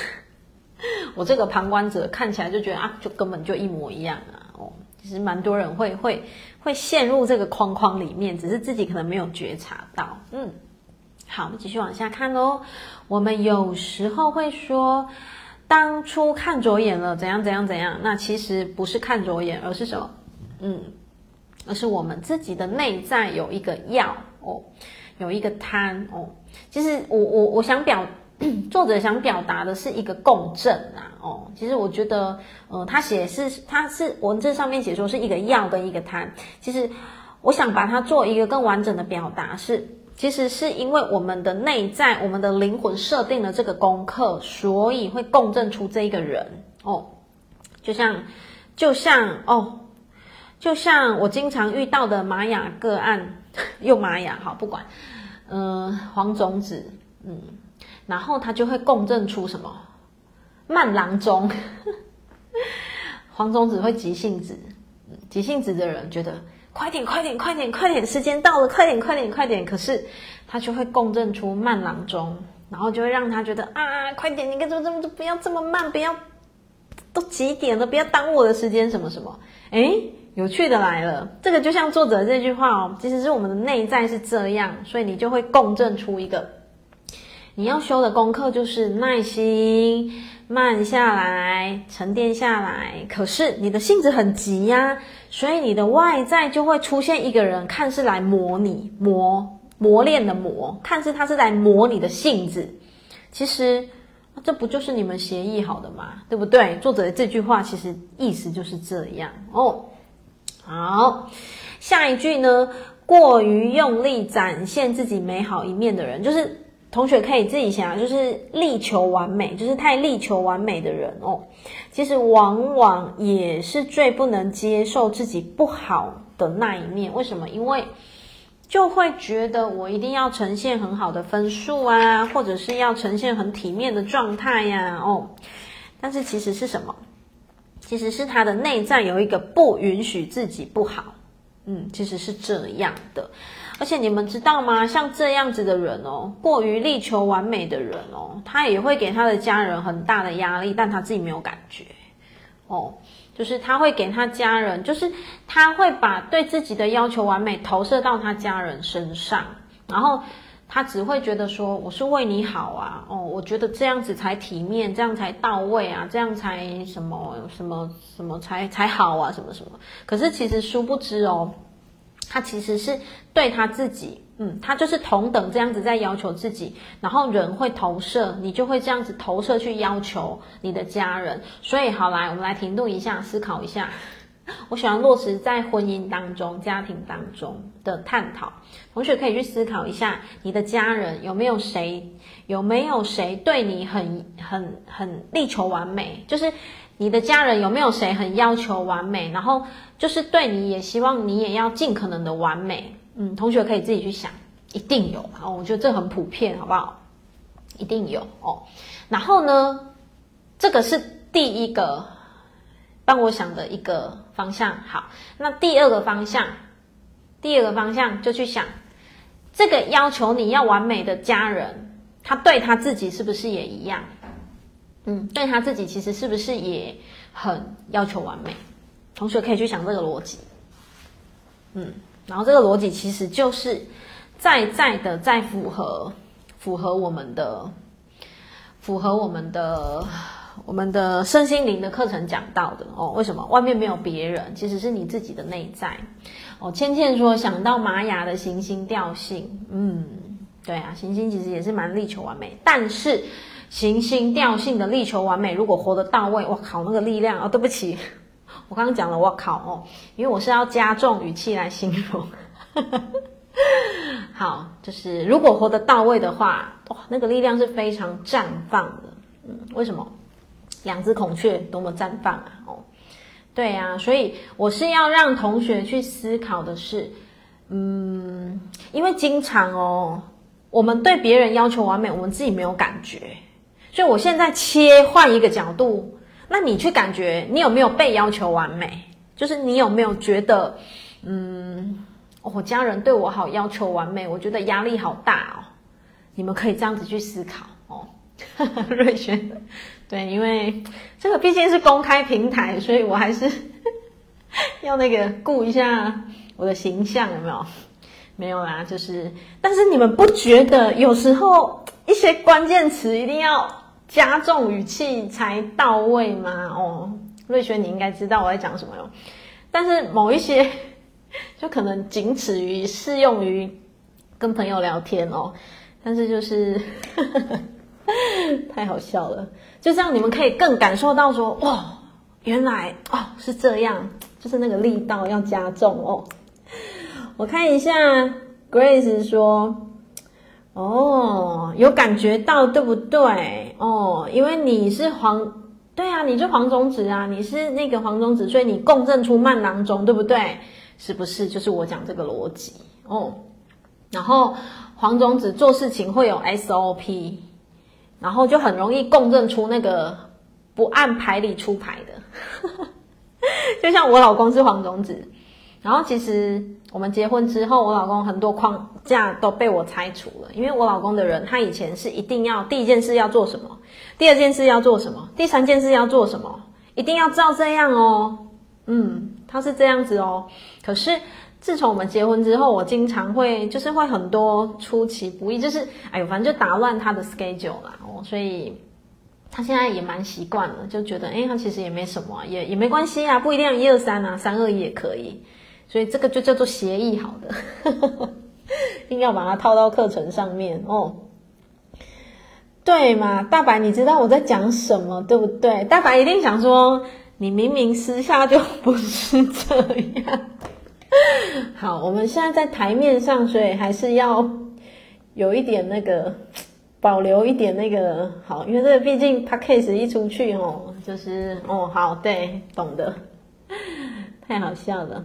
我这个旁观者看起来就觉得啊，就根本就一模一样啊。哦，其实蛮多人会会会陷入这个框框里面，只是自己可能没有觉察到。嗯，好，我们继续往下看喽。我们有时候会说，当初看走眼了，怎样怎样怎样。那其实不是看走眼，而是什么？嗯。而是我们自己的内在有一个要哦，有一个贪哦。其实我我我想表，作者想表达的是一个共振呐哦。其实我觉得，呃，他写是他是文字上面写说是一个要跟一个贪。其实我想把它做一个更完整的表达是，其实是因为我们的内在，我们的灵魂设定了这个功课，所以会共振出这一个人哦。就像就像哦。就像我经常遇到的玛雅个案，又玛雅好不管，嗯、黄种子，嗯，然后他就会共振出什么慢郎中，黄种子会急性子，急性子的人觉得快点快点快点快点，时间到了，快点快点快点，可是他就会共振出慢郎中，然后就会让他觉得啊，快点，你干什么这么不要这么慢，不要都几点了，不要耽误我的时间，什么什么，诶有趣的来了，这个就像作者这句话哦，其实是我们的内在是这样，所以你就会共振出一个。你要修的功课，就是耐心、慢下来、沉淀下来。可是你的性子很急呀，所以你的外在就会出现一个人，看似来磨你、磨磨练的磨，看似他是来磨你的性子。其实这不就是你们协议好的吗？对不对？作者的这句话其实意思就是这样哦。好，下一句呢？过于用力展现自己美好一面的人，就是同学可以自己想，就是力求完美，就是太力求完美的人哦。其实往往也是最不能接受自己不好的那一面。为什么？因为就会觉得我一定要呈现很好的分数啊，或者是要呈现很体面的状态呀，哦。但是其实是什么？其实是他的内在有一个不允许自己不好，嗯，其实是这样的，而且你们知道吗？像这样子的人哦，过于力求完美的人哦，他也会给他的家人很大的压力，但他自己没有感觉哦。就是他会给他家人，就是他会把对自己的要求完美投射到他家人身上，然后他只会觉得说，我是为你好啊，哦，我觉得这样子才体面，这样才到位啊，这样才什么什么什么才才好啊，什么什么。可是其实殊不知哦，他其实是对他自己。嗯，他就是同等这样子在要求自己，然后人会投射，你就会这样子投射去要求你的家人。所以，好来，我们来停顿一下，思考一下。我喜欢落实在婚姻当中、家庭当中的探讨。同学可以去思考一下，你的家人有没有谁，有没有谁对你很、很、很力求完美？就是你的家人有没有谁很要求完美？然后就是对你也希望你也要尽可能的完美。嗯，同学可以自己去想，一定有哦。我觉得这很普遍，好不好？一定有哦。然后呢，这个是第一个帮我想的一个方向。好，那第二个方向，第二个方向就去想，这个要求你要完美的家人，他对他自己是不是也一样？嗯，对他自己其实是不是也很要求完美？同学可以去想这个逻辑。嗯。然后这个逻辑其实就是在在的在符合符合我们的符合我们的我们的身心灵的课程讲到的哦。为什么外面没有别人？其实是你自己的内在哦。倩倩说想到玛雅的行星调性，嗯，对啊，行星其实也是蛮力求完美，但是行星调性的力求完美，如果活得到位，哇靠，那个力量哦，对不起。我刚刚讲了，我靠哦，因为我是要加重语气来形容。好，就是如果活得到位的话，哇，那个力量是非常绽放的。嗯，为什么？两只孔雀多么绽放啊！哦，对啊，所以我是要让同学去思考的是，嗯，因为经常哦，我们对别人要求完美，我们自己没有感觉，所以我现在切换一个角度。那你去感觉，你有没有被要求完美？就是你有没有觉得，嗯，我、家人对我好，要求完美，我觉得压力好大哦。你们可以这样子去思考哦。瑞轩，对，因为这个毕竟是公开平台，所以我还是 要那个顾一下我的形象，有没有？没有啦，就是，但是你们不觉得有时候一些关键词一定要？加重语气才到位吗？哦，瑞轩，你应该知道我在讲什么哟。但是某一些就可能仅此于适用于跟朋友聊天哦。但是就是 太好笑了，就这样你们可以更感受到说，哇，原来哦是这样，就是那个力道要加重哦。我看一下，Grace 说。哦，有感觉到对不对？哦，因为你是黄，对啊，你是黄种子啊，你是那个黄种子，所以你共振出慢郎中，对不对？是不是？就是我讲这个逻辑哦。然后黄种子做事情会有 SOP，然后就很容易共振出那个不按牌理出牌的，就像我老公是黄种子。然后其实我们结婚之后，我老公很多框架都被我拆除了，因为我老公的人，他以前是一定要第一件事要做什么，第二件事要做什么，第三件事要做什么，一定要照这样哦。嗯，他是这样子哦。可是自从我们结婚之后，我经常会就是会很多出其不意，就是哎呦，反正就打乱他的 schedule 啦。所以他现在也蛮习惯了，就觉得哎，他其实也没什么，也也没关系啊，不一定要一二三啊，三二一也可以。所以这个就叫做协议好的，硬要把它套到课程上面哦。对嘛，大白，你知道我在讲什么，对不对？大白一定想说，你明明私下就不是这样。好，我们现在在台面上，所以还是要有一点那个保留一点那个好，因为这毕竟 Podcast 一出去哦，就是哦，好，对，懂的，太好笑了。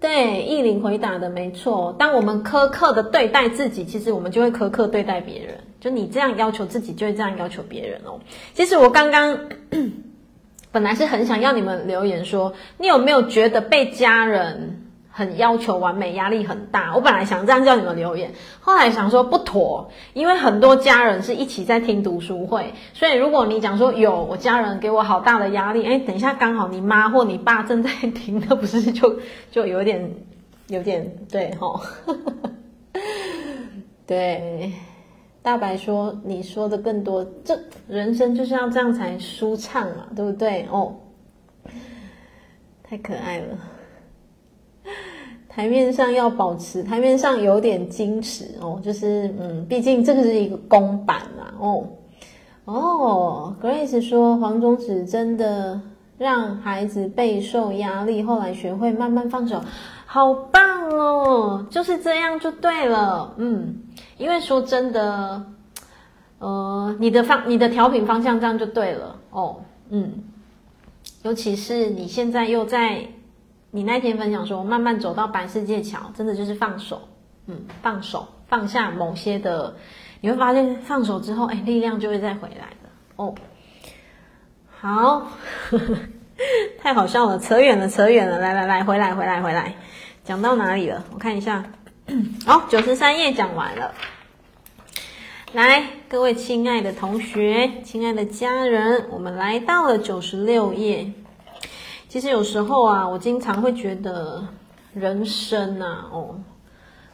对，意林回答的没错。当我们苛刻的对待自己，其实我们就会苛刻对待别人。就你这样要求自己，就会这样要求别人哦。其实我刚刚 本来是很想要你们留言说，你有没有觉得被家人很要求完美，压力很大。我本来想这样叫你们留言，后来想说不妥，因为很多家人是一起在听读书会，所以如果你讲说有我家人给我好大的压力，哎，等一下刚好你妈或你爸正在听，那不是就 就有点有点对齁？对，大白说你说的更多，这人生就是要这样才舒畅嘛，对不对？哦，太可爱了。台面上要保持，台面上有点矜持哦，就是嗯，毕竟这个是一个公版嘛，哦哦，Grace 说黄种子真的让孩子备受压力，后来学会慢慢放手，好棒哦，就是这样就对了，嗯，因为说真的，呃，你的方你的调频方向这样就对了哦，嗯，尤其是你现在又在。你那天分享说，慢慢走到白世界桥，真的就是放手，嗯，放手，放下某些的，你会发现放手之后，哎，力量就会再回来的哦。好，太好笑了，扯远了，扯远了，来来来，回来回来回来，讲到哪里了？我看一下，好，九十三页讲完了。来，各位亲爱的同学，亲爱的家人，我们来到了九十六页。其实有时候啊，我经常会觉得人生啊，哦，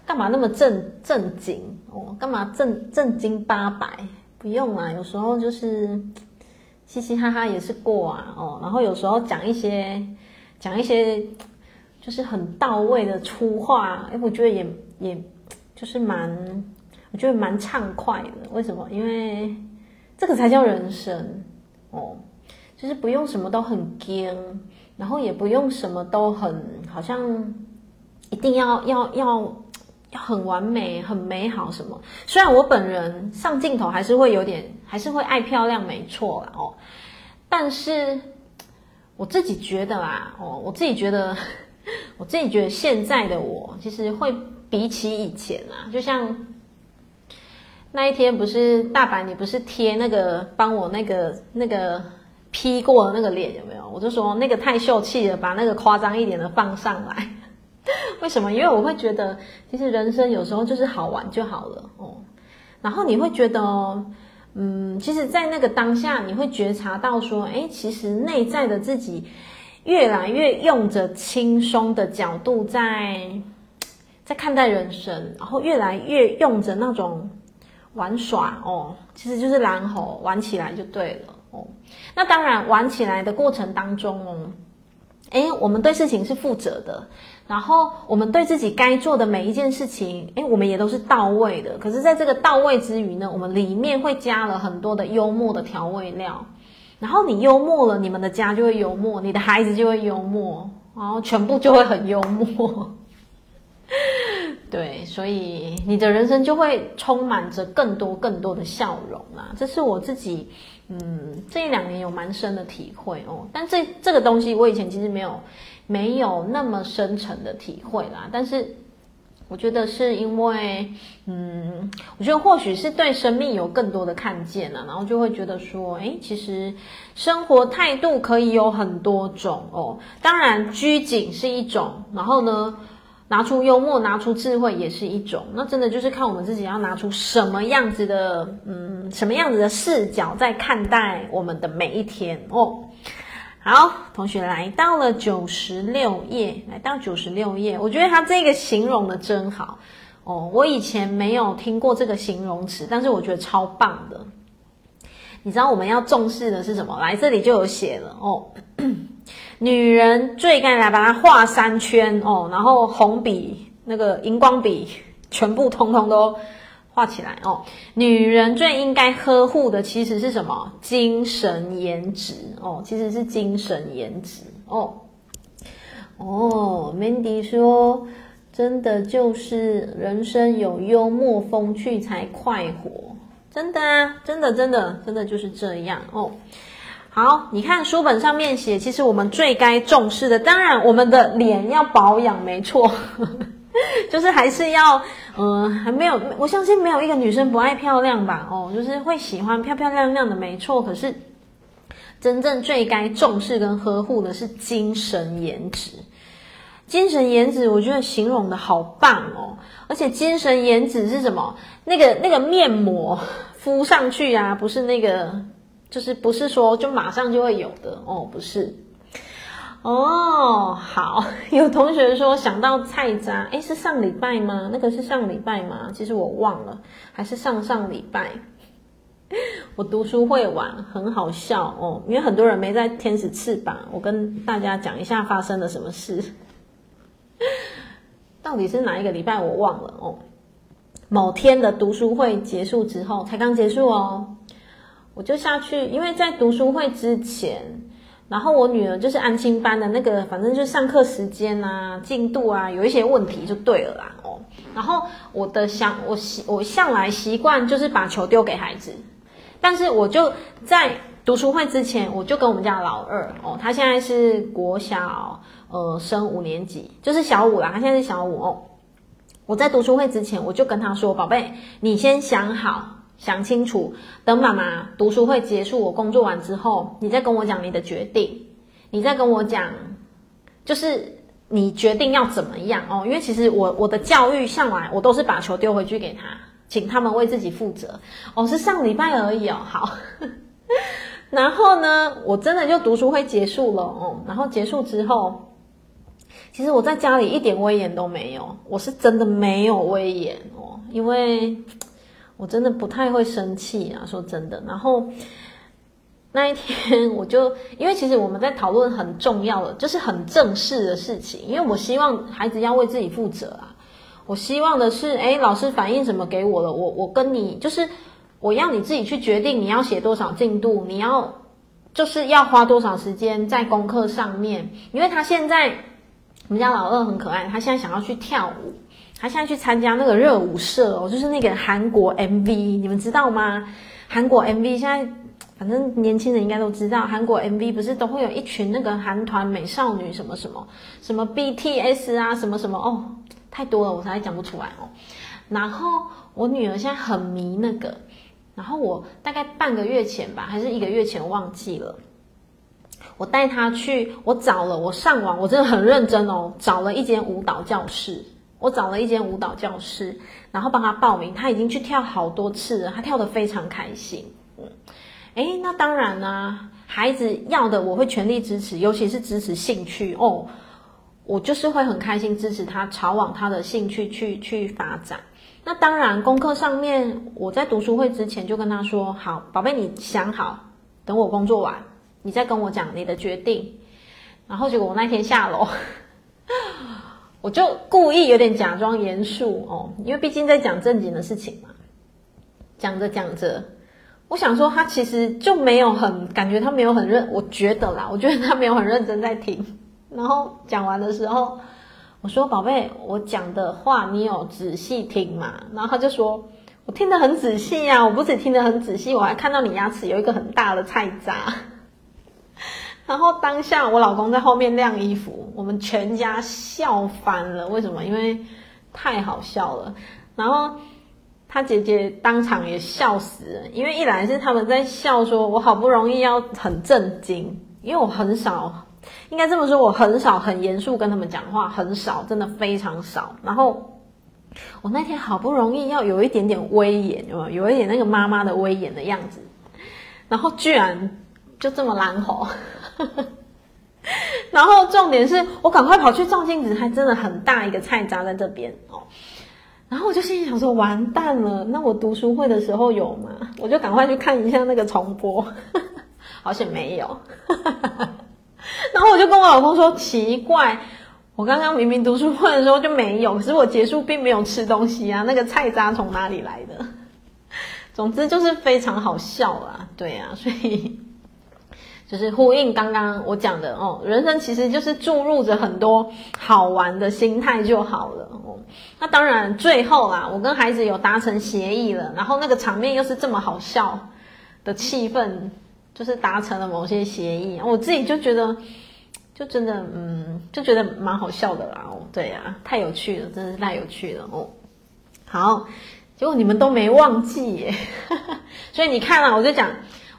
干嘛那么正正经哦？干嘛正正经八百？不用啊，有时候就是嘻嘻哈哈也是过啊，哦。然后有时候讲一些讲一些就是很到位的粗话，哎，我觉得也也就是蛮，我觉得蛮畅快的。为什么？因为这个才叫人生哦，就是不用什么都很惊。然后也不用什么都很好像一定要要要很完美很美好什么。虽然我本人上镜头还是会有点还是会爱漂亮，没错啦哦。但是我自己觉得啦哦，我自己觉得 我自己觉得现在的我其实会比起以前啊，就像那一天不是大白，你不是贴那个帮我那个那个。P 过的那个脸有没有？我就说那个太秀气了，把那个夸张一点的放上来。为什么？因为我会觉得，其实人生有时候就是好玩就好了哦。然后你会觉得，嗯，其实，在那个当下，你会觉察到说，哎，其实内在的自己越来越用着轻松的角度在在看待人生，然后越来越用着那种玩耍哦，其实就是懒猴玩起来就对了。哦，那当然，玩起来的过程当中哦，诶，我们对事情是负责的，然后我们对自己该做的每一件事情，诶，我们也都是到位的。可是，在这个到位之余呢，我们里面会加了很多的幽默的调味料，然后你幽默了，你们的家就会幽默，你的孩子就会幽默，然后全部就会很幽默。对，所以你的人生就会充满着更多更多的笑容啊！这是我自己。嗯，这一两年有蛮深的体会哦，但这这个东西我以前其实没有没有那么深层的体会啦。但是我觉得是因为，嗯，我觉得或许是对生命有更多的看见了，然后就会觉得说，诶，其实生活态度可以有很多种哦。当然，拘谨是一种，然后呢，拿出幽默，拿出智慧也是一种，那真的就是看我们自己要拿出什么样子的，嗯，什么样子的视角在看待我们的每一天哦。好，同学来到了九十六页，来到九十六页，我觉得他这个形容的真好哦。我以前没有听过这个形容词，但是我觉得超棒的。你知道我们要重视的是什么？来这里就有写了哦。女人最该来把它画三圈哦，然后红笔那个荧光笔全部通通都画起来哦。女人最应该呵护的其实是什么？精神颜值哦，其实是精神颜值哦。哦，Mandy 说，真的就是人生有幽默风趣才快活，真的啊，真的真的真的就是这样哦。好，你看书本上面写，其实我们最该重视的，当然我们的脸要保养，没错，就是还是要，嗯、呃，还没有，我相信没有一个女生不爱漂亮吧？哦，就是会喜欢漂漂亮亮的，没错。可是真正最该重视跟呵护的是精神颜值。精神颜值，我觉得形容的好棒哦。而且精神颜值是什么？那个那个面膜敷上去啊，不是那个，就是不是说就马上就会有的哦，不是。哦，好，有同学说想到菜渣，诶，是上礼拜吗？那个是上礼拜吗？其实我忘了，还是上上礼拜。我读书会玩很好笑哦，因为很多人没在天使翅膀，我跟大家讲一下发生了什么事。到底是哪一个礼拜我忘了哦。某天的读书会结束之后，才刚结束哦，我就下去，因为在读书会之前，然后我女儿就是安心班的那个，反正就是上课时间啊、进度啊，有一些问题就对了啦哦。然后我的想我习我向来习惯就是把球丢给孩子。但是我就在读书会之前，我就跟我们家老二哦，他现在是国小呃升五年级，就是小五啦，他现在是小五哦。我在读书会之前，我就跟他说：“宝贝，你先想好，想清楚，等妈妈读书会结束，我工作完之后，你再跟我讲你的决定，你再跟我讲，就是你决定要怎么样哦。因为其实我我的教育向来我都是把球丢回去给他。”请他们为自己负责哦，是上礼拜而已哦。好，然后呢，我真的就读书会结束了哦。然后结束之后，其实我在家里一点威严都没有，我是真的没有威严哦，因为我真的不太会生气啊，说真的。然后那一天，我就因为其实我们在讨论很重要的，就是很正式的事情，因为我希望孩子要为自己负责啊。我希望的是，诶，老师反映什么给我了？我我跟你就是，我要你自己去决定你要写多少进度，你要就是要花多少时间在功课上面。因为他现在我们家老二很可爱，他现在想要去跳舞，他现在去参加那个热舞社哦，就是那个韩国 MV，你们知道吗？韩国 MV 现在反正年轻人应该都知道，韩国 MV 不是都会有一群那个韩团美少女什么什么什么 BTS 啊什么什么哦。太多了，我才讲不出来哦。然后我女儿现在很迷那个，然后我大概半个月前吧，还是一个月前忘记了。我带她去，我找了，我上网，我真的很认真哦，找了一间舞蹈教室。我找了一间舞蹈教室，然后帮他报名。他已经去跳好多次了，他跳得非常开心。嗯，诶，那当然啦，孩子要的我会全力支持，尤其是支持兴趣哦。我就是会很开心支持他朝往他的兴趣去去发展。那当然，功课上面我在读书会之前就跟他说：“好，宝贝，你想好，等我工作完，你再跟我讲你的决定。”然后结果我那天下楼，我就故意有点假装严肃哦，因为毕竟在讲正经的事情嘛。讲着讲着，我想说他其实就没有很感觉，他没有很认，我觉得啦，我觉得他没有很认真在听。然后讲完的时候，我说：“宝贝，我讲的话你有仔细听吗？”然后他就说：“我听得很仔细呀，我不止听得很仔细，我还看到你牙齿有一个很大的菜渣。”然后当下我老公在后面晾衣服，我们全家笑翻了。为什么？因为太好笑了。然后他姐姐当场也笑死了，因为一来是他们在笑，说我好不容易要很震惊，因为我很少。应该这么说，我很少很严肃跟他们讲话，很少，真的非常少。然后我那天好不容易要有一点点威严，有没有？有一点那个妈妈的威严的样子，然后居然就这么烂吼。然后重点是我赶快跑去照镜子，还真的很大一个菜渣在这边哦。然后我就心想说，完蛋了，那我读书会的时候有吗？我就赶快去看一下那个重播，好像没有。然后我就跟我老公说：“奇怪，我刚刚明明读书会的时候就没有，可是我结束并没有吃东西啊，那个菜渣从哪里来的？总之就是非常好笑啊，对啊，所以就是呼应刚刚我讲的哦，人生其实就是注入着很多好玩的心态就好了哦。那当然最后啦，我跟孩子有达成协议了，然后那个场面又是这么好笑的气氛。”就是达成了某些协议，我自己就觉得，就真的，嗯，就觉得蛮好笑的啦。哦，对呀，太有趣了，真的是太有趣了哦。好，结果你们都没忘记耶，所以你看啊，我就讲，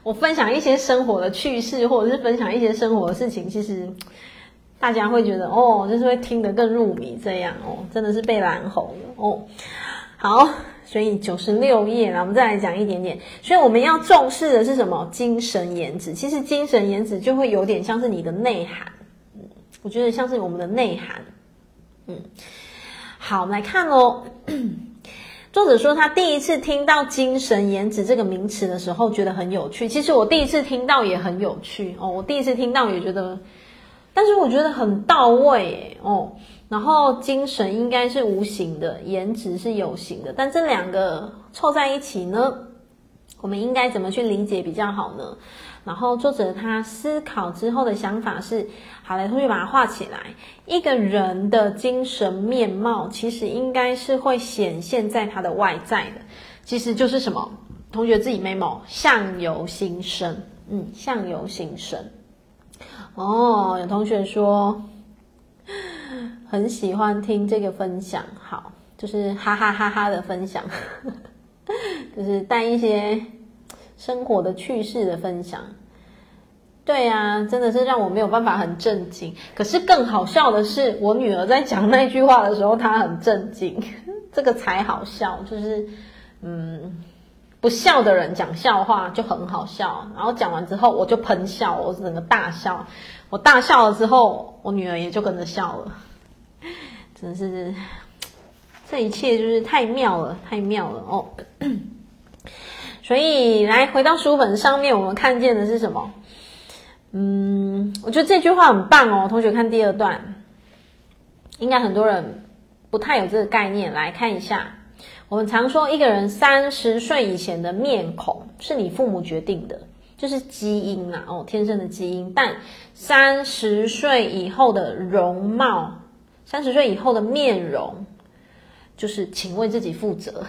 我分享一些生活的趣事，或者是分享一些生活的事情，其实。大家会觉得哦，就是会听得更入迷这样哦，真的是被蓝红了哦。好，所以九十六页啦，我们再来讲一点点。所以我们要重视的是什么？精神颜值。其实精神颜值就会有点像是你的内涵，嗯，我觉得像是我们的内涵。嗯，好，我们来看哦。作者说他第一次听到“精神颜值”这个名词的时候，觉得很有趣。其实我第一次听到也很有趣哦，我第一次听到也觉得，但是我觉得很到位哦。然后精神应该是无形的，颜值是有形的，但这两个凑在一起呢，我们应该怎么去理解比较好呢？然后作者他思考之后的想法是：好，来同学把它画起来。一个人的精神面貌，其实应该是会显现在他的外在的，其实就是什么？同学自己 memo，相由心生。嗯，相由心生。哦，有同学说很喜欢听这个分享，好，就是哈哈哈哈的分享，就是带一些。生活的趣事的分享，对呀、啊，真的是让我没有办法很震惊。可是更好笑的是，我女儿在讲那句话的时候，她很震惊，这个才好笑。就是，嗯，不笑的人讲笑话就很好笑，然后讲完之后我就喷笑，我整个大笑。我大笑了之后，我女儿也就跟着笑了。真是，这一切就是太妙了，太妙了哦。所以，来回到书本上面，我们看见的是什么？嗯，我觉得这句话很棒哦。同学看第二段，应该很多人不太有这个概念。来看一下，我们常说一个人三十岁以前的面孔是你父母决定的，就是基因啊，哦，天生的基因。但三十岁以后的容貌，三十岁以后的面容，就是请为自己负责。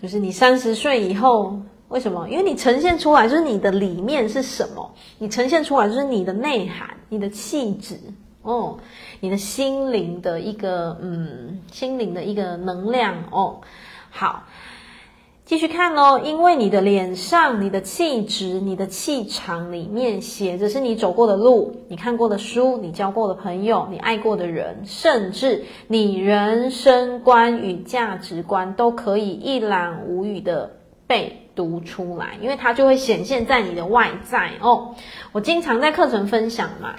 就是你三十岁以后，为什么？因为你呈现出来就是你的里面是什么，你呈现出来就是你的内涵、你的气质哦，你的心灵的一个嗯，心灵的一个能量哦。好。继续看哦，因为你的脸上、你的气质、你的气场里面写着是你走过的路、你看过的书、你交过的朋友、你爱过的人，甚至你人生观与价值观都可以一览无余的被读出来，因为它就会显现在你的外在哦。我经常在课程分享嘛，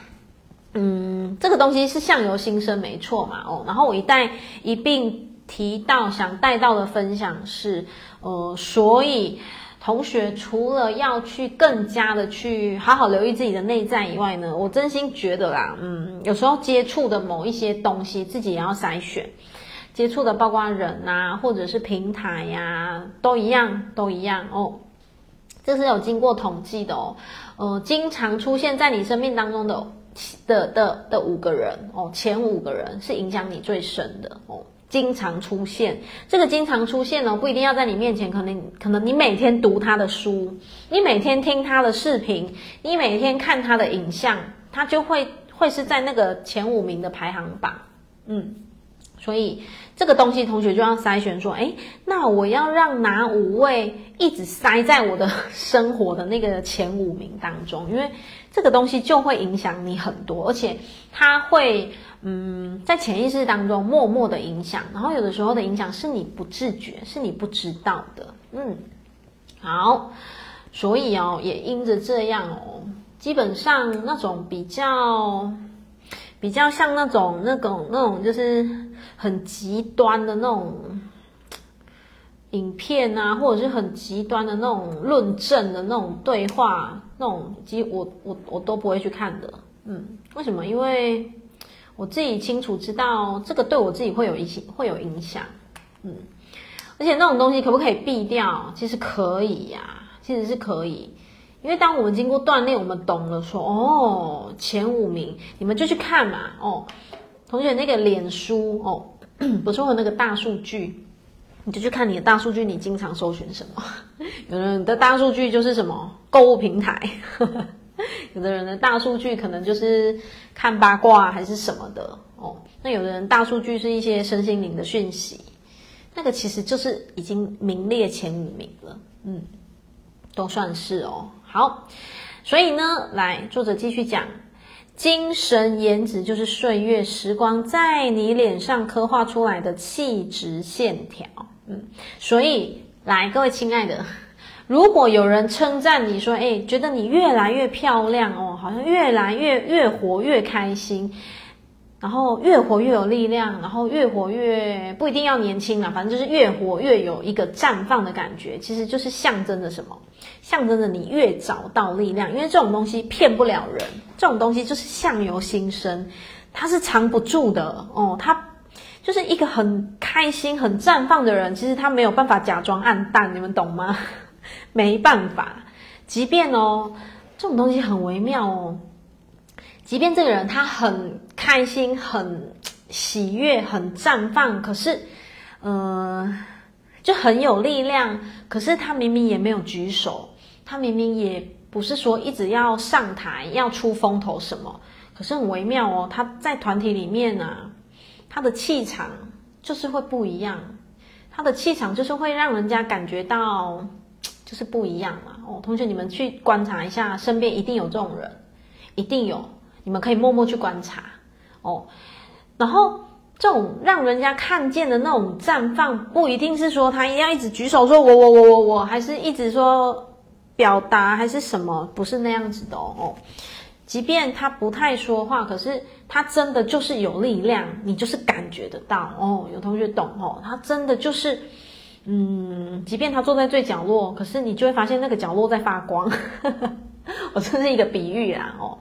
嗯，这个东西是相由心生，没错嘛，哦，然后我一旦一并提到想带到的分享是。呃，所以同学除了要去更加的去好好留意自己的内在以外呢，我真心觉得啦，嗯，有时候接触的某一些东西，自己也要筛选。接触的包括人啊，或者是平台呀、啊，都一样，都一样哦。这是有经过统计的哦。呃，经常出现在你生命当中的的的的五个人哦，前五个人是影响你最深的哦。经常出现，这个经常出现呢，不一定要在你面前，可能可能你每天读他的书，你每天听他的视频，你每天看他的影像，他就会会是在那个前五名的排行榜，嗯，所以这个东西同学就要筛选说，诶，那我要让哪五位一直塞在我的生活的那个前五名当中，因为这个东西就会影响你很多，而且它会。嗯，在潜意识当中默默的影响，然后有的时候的影响是你不自觉，是你不知道的。嗯，好，所以哦，也因着这样哦，基本上那种比较比较像那种那种那种就是很极端的那种影片啊，或者是很极端的那种论证的那种对话，那种其实我我我都不会去看的。嗯，为什么？因为。我自己清楚知道这个对我自己会有一些会有影响，嗯，而且那种东西可不可以避掉？其实可以呀，其实是可以，因为当我们经过锻炼，我们懂了说，哦，前五名，你们就去看嘛，哦，同学那个脸书哦，不是会有那个大数据，你就去看你的大数据，你经常搜寻什么？有的人的大数据就是什么购物平台。有的人的大数据可能就是看八卦还是什么的哦，那有的人大数据是一些身心灵的讯息，那个其实就是已经名列前五名了，嗯，都算是哦。好，所以呢，来作者继续讲，精神颜值就是岁月时光在你脸上刻画出来的气质线条。嗯，所以来，各位亲爱的，如果有人称赞你说，哎，觉得你越来越漂亮哦，好像越来越越活越开心。然后越活越有力量，然后越活越不一定要年轻了，反正就是越活越有一个绽放的感觉，其实就是象征着什么？象征着你越找到力量，因为这种东西骗不了人，这种东西就是相由心生，它是藏不住的哦。它就是一个很开心、很绽放的人，其实他没有办法假装暗淡，你们懂吗？没办法，即便哦，这种东西很微妙哦。即便这个人他很开心、很喜悦、很绽放，可是，呃，就很有力量。可是他明明也没有举手，他明明也不是说一直要上台、要出风头什么。可是很微妙哦，他在团体里面啊，他的气场就是会不一样，他的气场就是会让人家感觉到就是不一样嘛。哦，同学，你们去观察一下，身边一定有这种人，一定有。你们可以默默去观察哦，然后这种让人家看见的那种绽放，不一定是说他一定要一直举手说“我我我我我”，还是一直说表达还是什么，不是那样子的哦。即便他不太说话，可是他真的就是有力量，你就是感觉得到哦。有同学懂哦，他真的就是，嗯，即便他坐在最角落，可是你就会发现那个角落在发光。我这是一个比喻啦哦。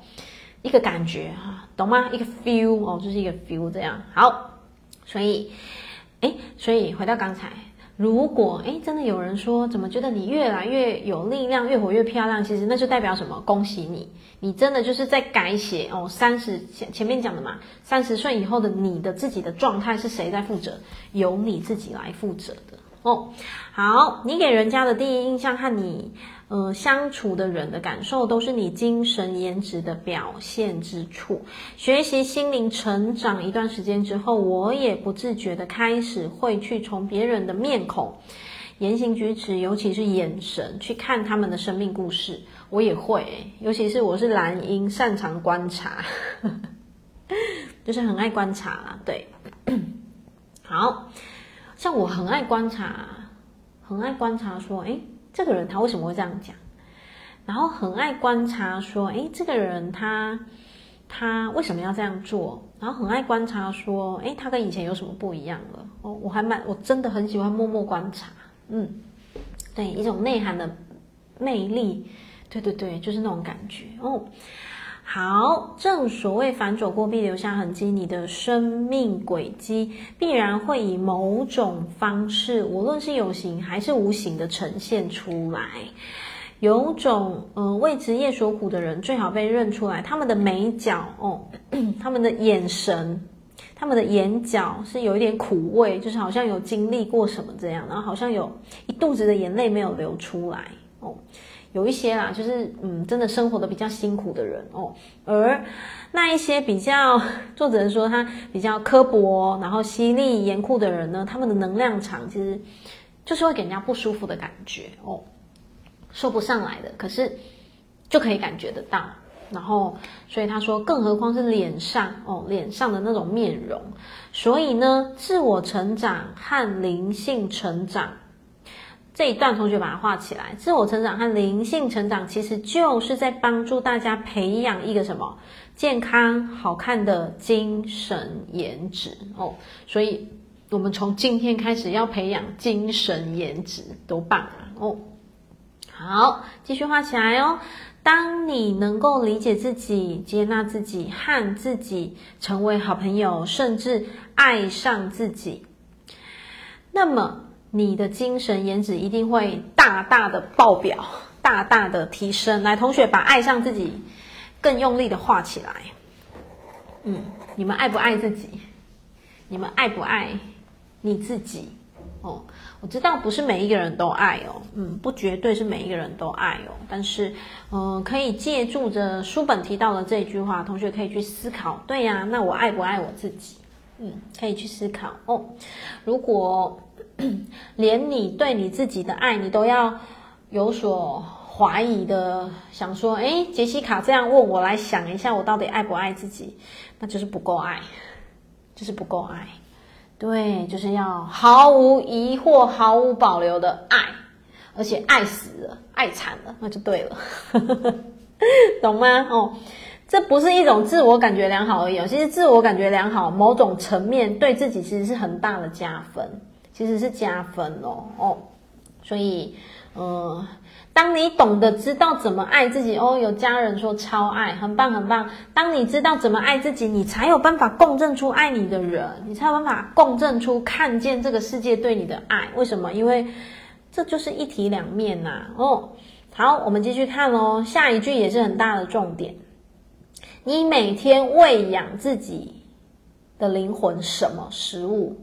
一个感觉哈，懂吗？一个 feel 哦，就是一个 feel 这样。好，所以，诶，所以回到刚才，如果哎真的有人说，怎么觉得你越来越有力量，越活越漂亮？其实那就代表什么？恭喜你，你真的就是在改写哦。三十前前面讲的嘛，三十岁以后的你的自己的状态是谁在负责？由你自己来负责的哦。好，你给人家的第一印象和你。呃，相处的人的感受都是你精神颜值的表现之处。学习心灵成长一段时间之后，我也不自觉的开始会去从别人的面孔、言行举止，尤其是眼神，去看他们的生命故事。我也会，尤其是我是蓝鹰，擅长观察，就是很爱观察啦。对，好像我很爱观察，很爱观察，说，诶这个人他为什么会这样讲？然后很爱观察，说，诶，这个人他他为什么要这样做？然后很爱观察，说，诶，他跟以前有什么不一样了？哦，我还蛮，我真的很喜欢默默观察，嗯，对，一种内涵的魅力，对对对，就是那种感觉哦。好，正所谓反走过必留下痕迹，你的生命轨迹必然会以某种方式，无论是有形还是无形的呈现出来。有种呃为职业所苦的人，最好被认出来，他们的眉角哦，他们的眼神，他们的眼角是有一点苦味，就是好像有经历过什么这样，然后好像有一肚子的眼泪没有流出来哦。有一些啦，就是嗯，真的生活的比较辛苦的人哦，而那一些比较，作者说他比较刻薄，然后犀利严酷的人呢，他们的能量场其实就是会给人家不舒服的感觉哦，说不上来的，可是就可以感觉得到。然后，所以他说，更何况是脸上哦，脸上的那种面容。所以呢，自我成长和灵性成长。这一段同学把它画起来，自我成长和灵性成长其实就是在帮助大家培养一个什么健康好看的精神颜值哦。所以，我们从今天开始要培养精神颜值，多棒啊哦！好，继续画起来哦。当你能够理解自己、接纳自己，和自己成为好朋友，甚至爱上自己，那么。你的精神颜值一定会大大的爆表，大大的提升。来，同学把爱上自己更用力的画起来。嗯，你们爱不爱自己？你们爱不爱你自己？哦，我知道不是每一个人都爱哦，嗯，不绝对是每一个人都爱哦。但是，嗯、可以借助着书本提到的这句话，同学可以去思考。对呀、那我爱不爱我自己？嗯，可以去思考哦。如果连你对你自己的爱，你都要有所怀疑的想说，哎，杰西卡这样问我，来想一下，我到底爱不爱自己？那就是不够爱，就是不够爱。对，就是要毫无疑惑、毫无保留的爱，而且爱死了、爱惨了，那就对了，懂吗？哦，这不是一种自我感觉良好而已。其实自我感觉良好，某种层面对自己其实是很大的加分，其实是加分哦哦，所以，嗯。当你懂得知道怎么爱自己哦，有家人说超爱，很棒很棒。当你知道怎么爱自己，你才有办法共振出爱你的人，你才有办法共振出看见这个世界对你的爱。为什么？因为这就是一体两面呐、啊。哦，好，我们继续看哦。下一句也是很大的重点。你每天喂养自己的灵魂什么食物？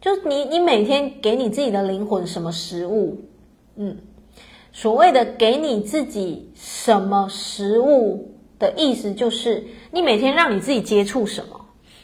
就你，你每天给你自己的灵魂什么食物？嗯。所谓的给你自己什么食物的意思，就是你每天让你自己接触什么，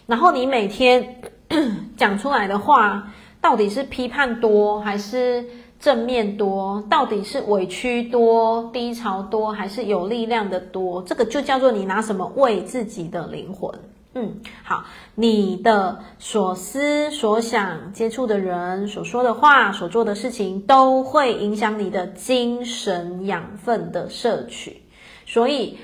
然后你每天 讲出来的话，到底是批判多还是正面多？到底是委屈多、低潮多，还是有力量的多？这个就叫做你拿什么喂自己的灵魂。嗯，好，你的所思所想、接触的人、所说的话、所做的事情，都会影响你的精神养分的摄取。所以，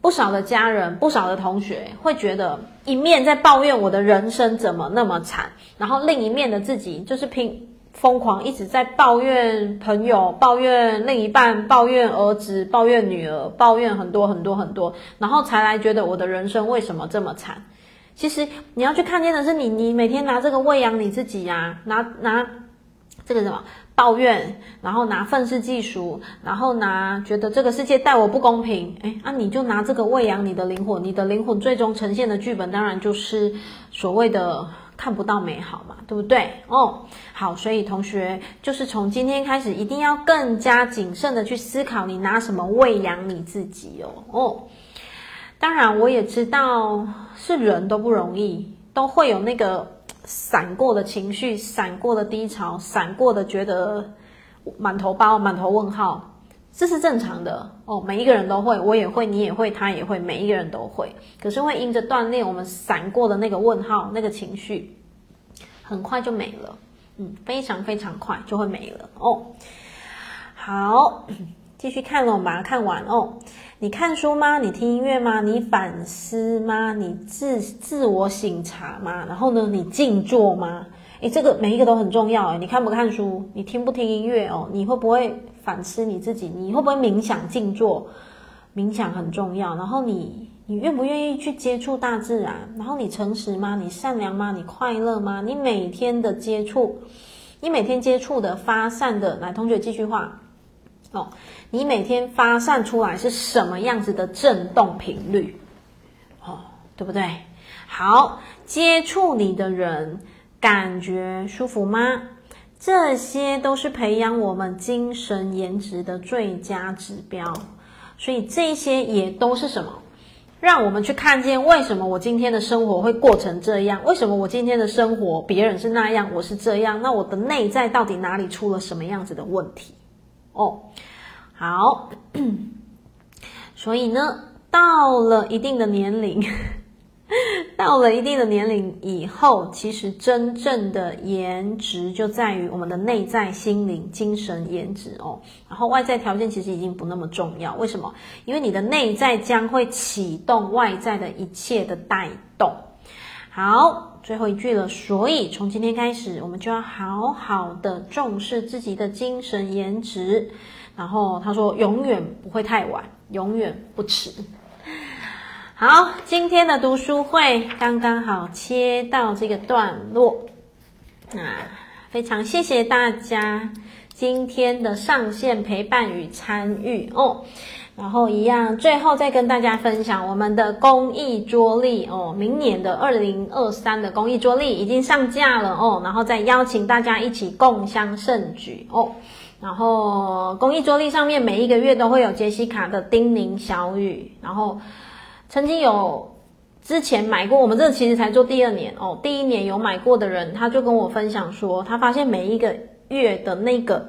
不少的家人、不少的同学会觉得，一面在抱怨我的人生怎么那么惨，然后另一面的自己就是拼。疯狂一直在抱怨朋友，抱怨另一半，抱怨儿子，抱怨女儿，抱怨很多很多很多，然后才来觉得我的人生为什么这么惨？其实你要去看见的是你，你每天拿这个喂养你自己呀、拿拿这个什么抱怨，然后拿愤世嫉俗，然后拿觉得这个世界待我不公平，哎，啊你就拿这个喂养你的灵魂，你的灵魂最终呈现的剧本，当然就是所谓的。看不到美好嘛，对不对？哦，好，所以同学就是从今天开始，一定要更加谨慎的去思考，你拿什么喂养你自己哦。哦，当然我也知道是人都不容易，都会有那个闪过的情绪、闪过的低潮、闪过的觉得满头包、满头问号。这是正常的哦，每一个人都会，我也会，你也会，他也会，每一个人都会。可是会因着锻炼，我们闪过的那个问号，那个情绪，很快就没了，嗯，非常非常快就会没了哦。好，继续看了，我们把它看完哦。你看书吗？你听音乐吗？你反思吗？你自自我省察吗？然后呢，你静坐吗？诶，这个每一个都很重要诶。你看不看书？你听不听音乐哦？你会不会？反思你自己，你会不会冥想静坐？冥想很重要。然后你，你愿不愿意去接触大自然？然后你诚实吗？你善良吗？你快乐吗？你每天的接触，你每天接触的发散的，来，同学继续画哦。你每天发散出来是什么样子的震动频率？哦，对不对？好，接触你的人感觉舒服吗？这些都是培养我们精神颜值的最佳指标，所以这些也都是什么？让我们去看见为什么我今天的生活会过成这样？为什么我今天的生活别人是那样，我是这样？那我的内在到底哪里出了什么样子的问题？哦，好，所以呢，到了一定的年龄。到了一定的年龄以后，其实真正的颜值就在于我们的内在、心灵、精神颜值哦。然后外在条件其实已经不那么重要。为什么？因为你的内在将会启动外在的一切的带动。好，最后一句了。所以从今天开始，我们就要好好的重视自己的精神颜值。然后他说，永远不会太晚，永远不迟。好，今天的读书会刚刚好切到这个段落，啊，非常谢谢大家今天的上线陪伴与参与哦。然后一样，最后再跟大家分享我们的公益桌历哦，明年的二零二三的公益桌历已经上架了哦，然后再邀请大家一起共襄盛举哦。然后公益桌历上面每一个月都会有杰西卡的叮咛小语，然后。曾经有之前买过，我们这其实才做第二年哦。第一年有买过的人，他就跟我分享说，他发现每一个月的那个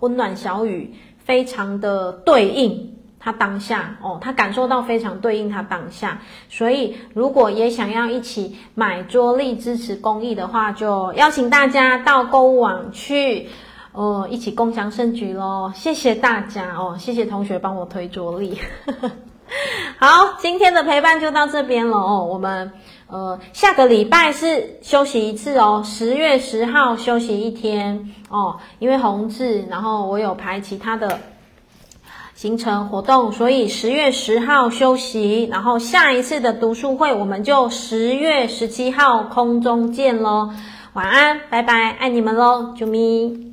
温暖小雨非常的对应他当下哦，他感受到非常对应他当下，所以如果也想要一起买桌历支持公益的话，就邀请大家到购物网去。哦，一起共享盛举喽！谢谢大家哦，谢谢同学帮我推桌历。好，今天的陪伴就到这边了哦。我们呃下个礼拜是休息一次哦，十月十号休息一天哦，因为红字，然后我有排其他的行程活动，所以十月十号休息，然后下一次的读书会我们就十月十七号空中见喽。晚安，拜拜，爱你们喽，啾咪。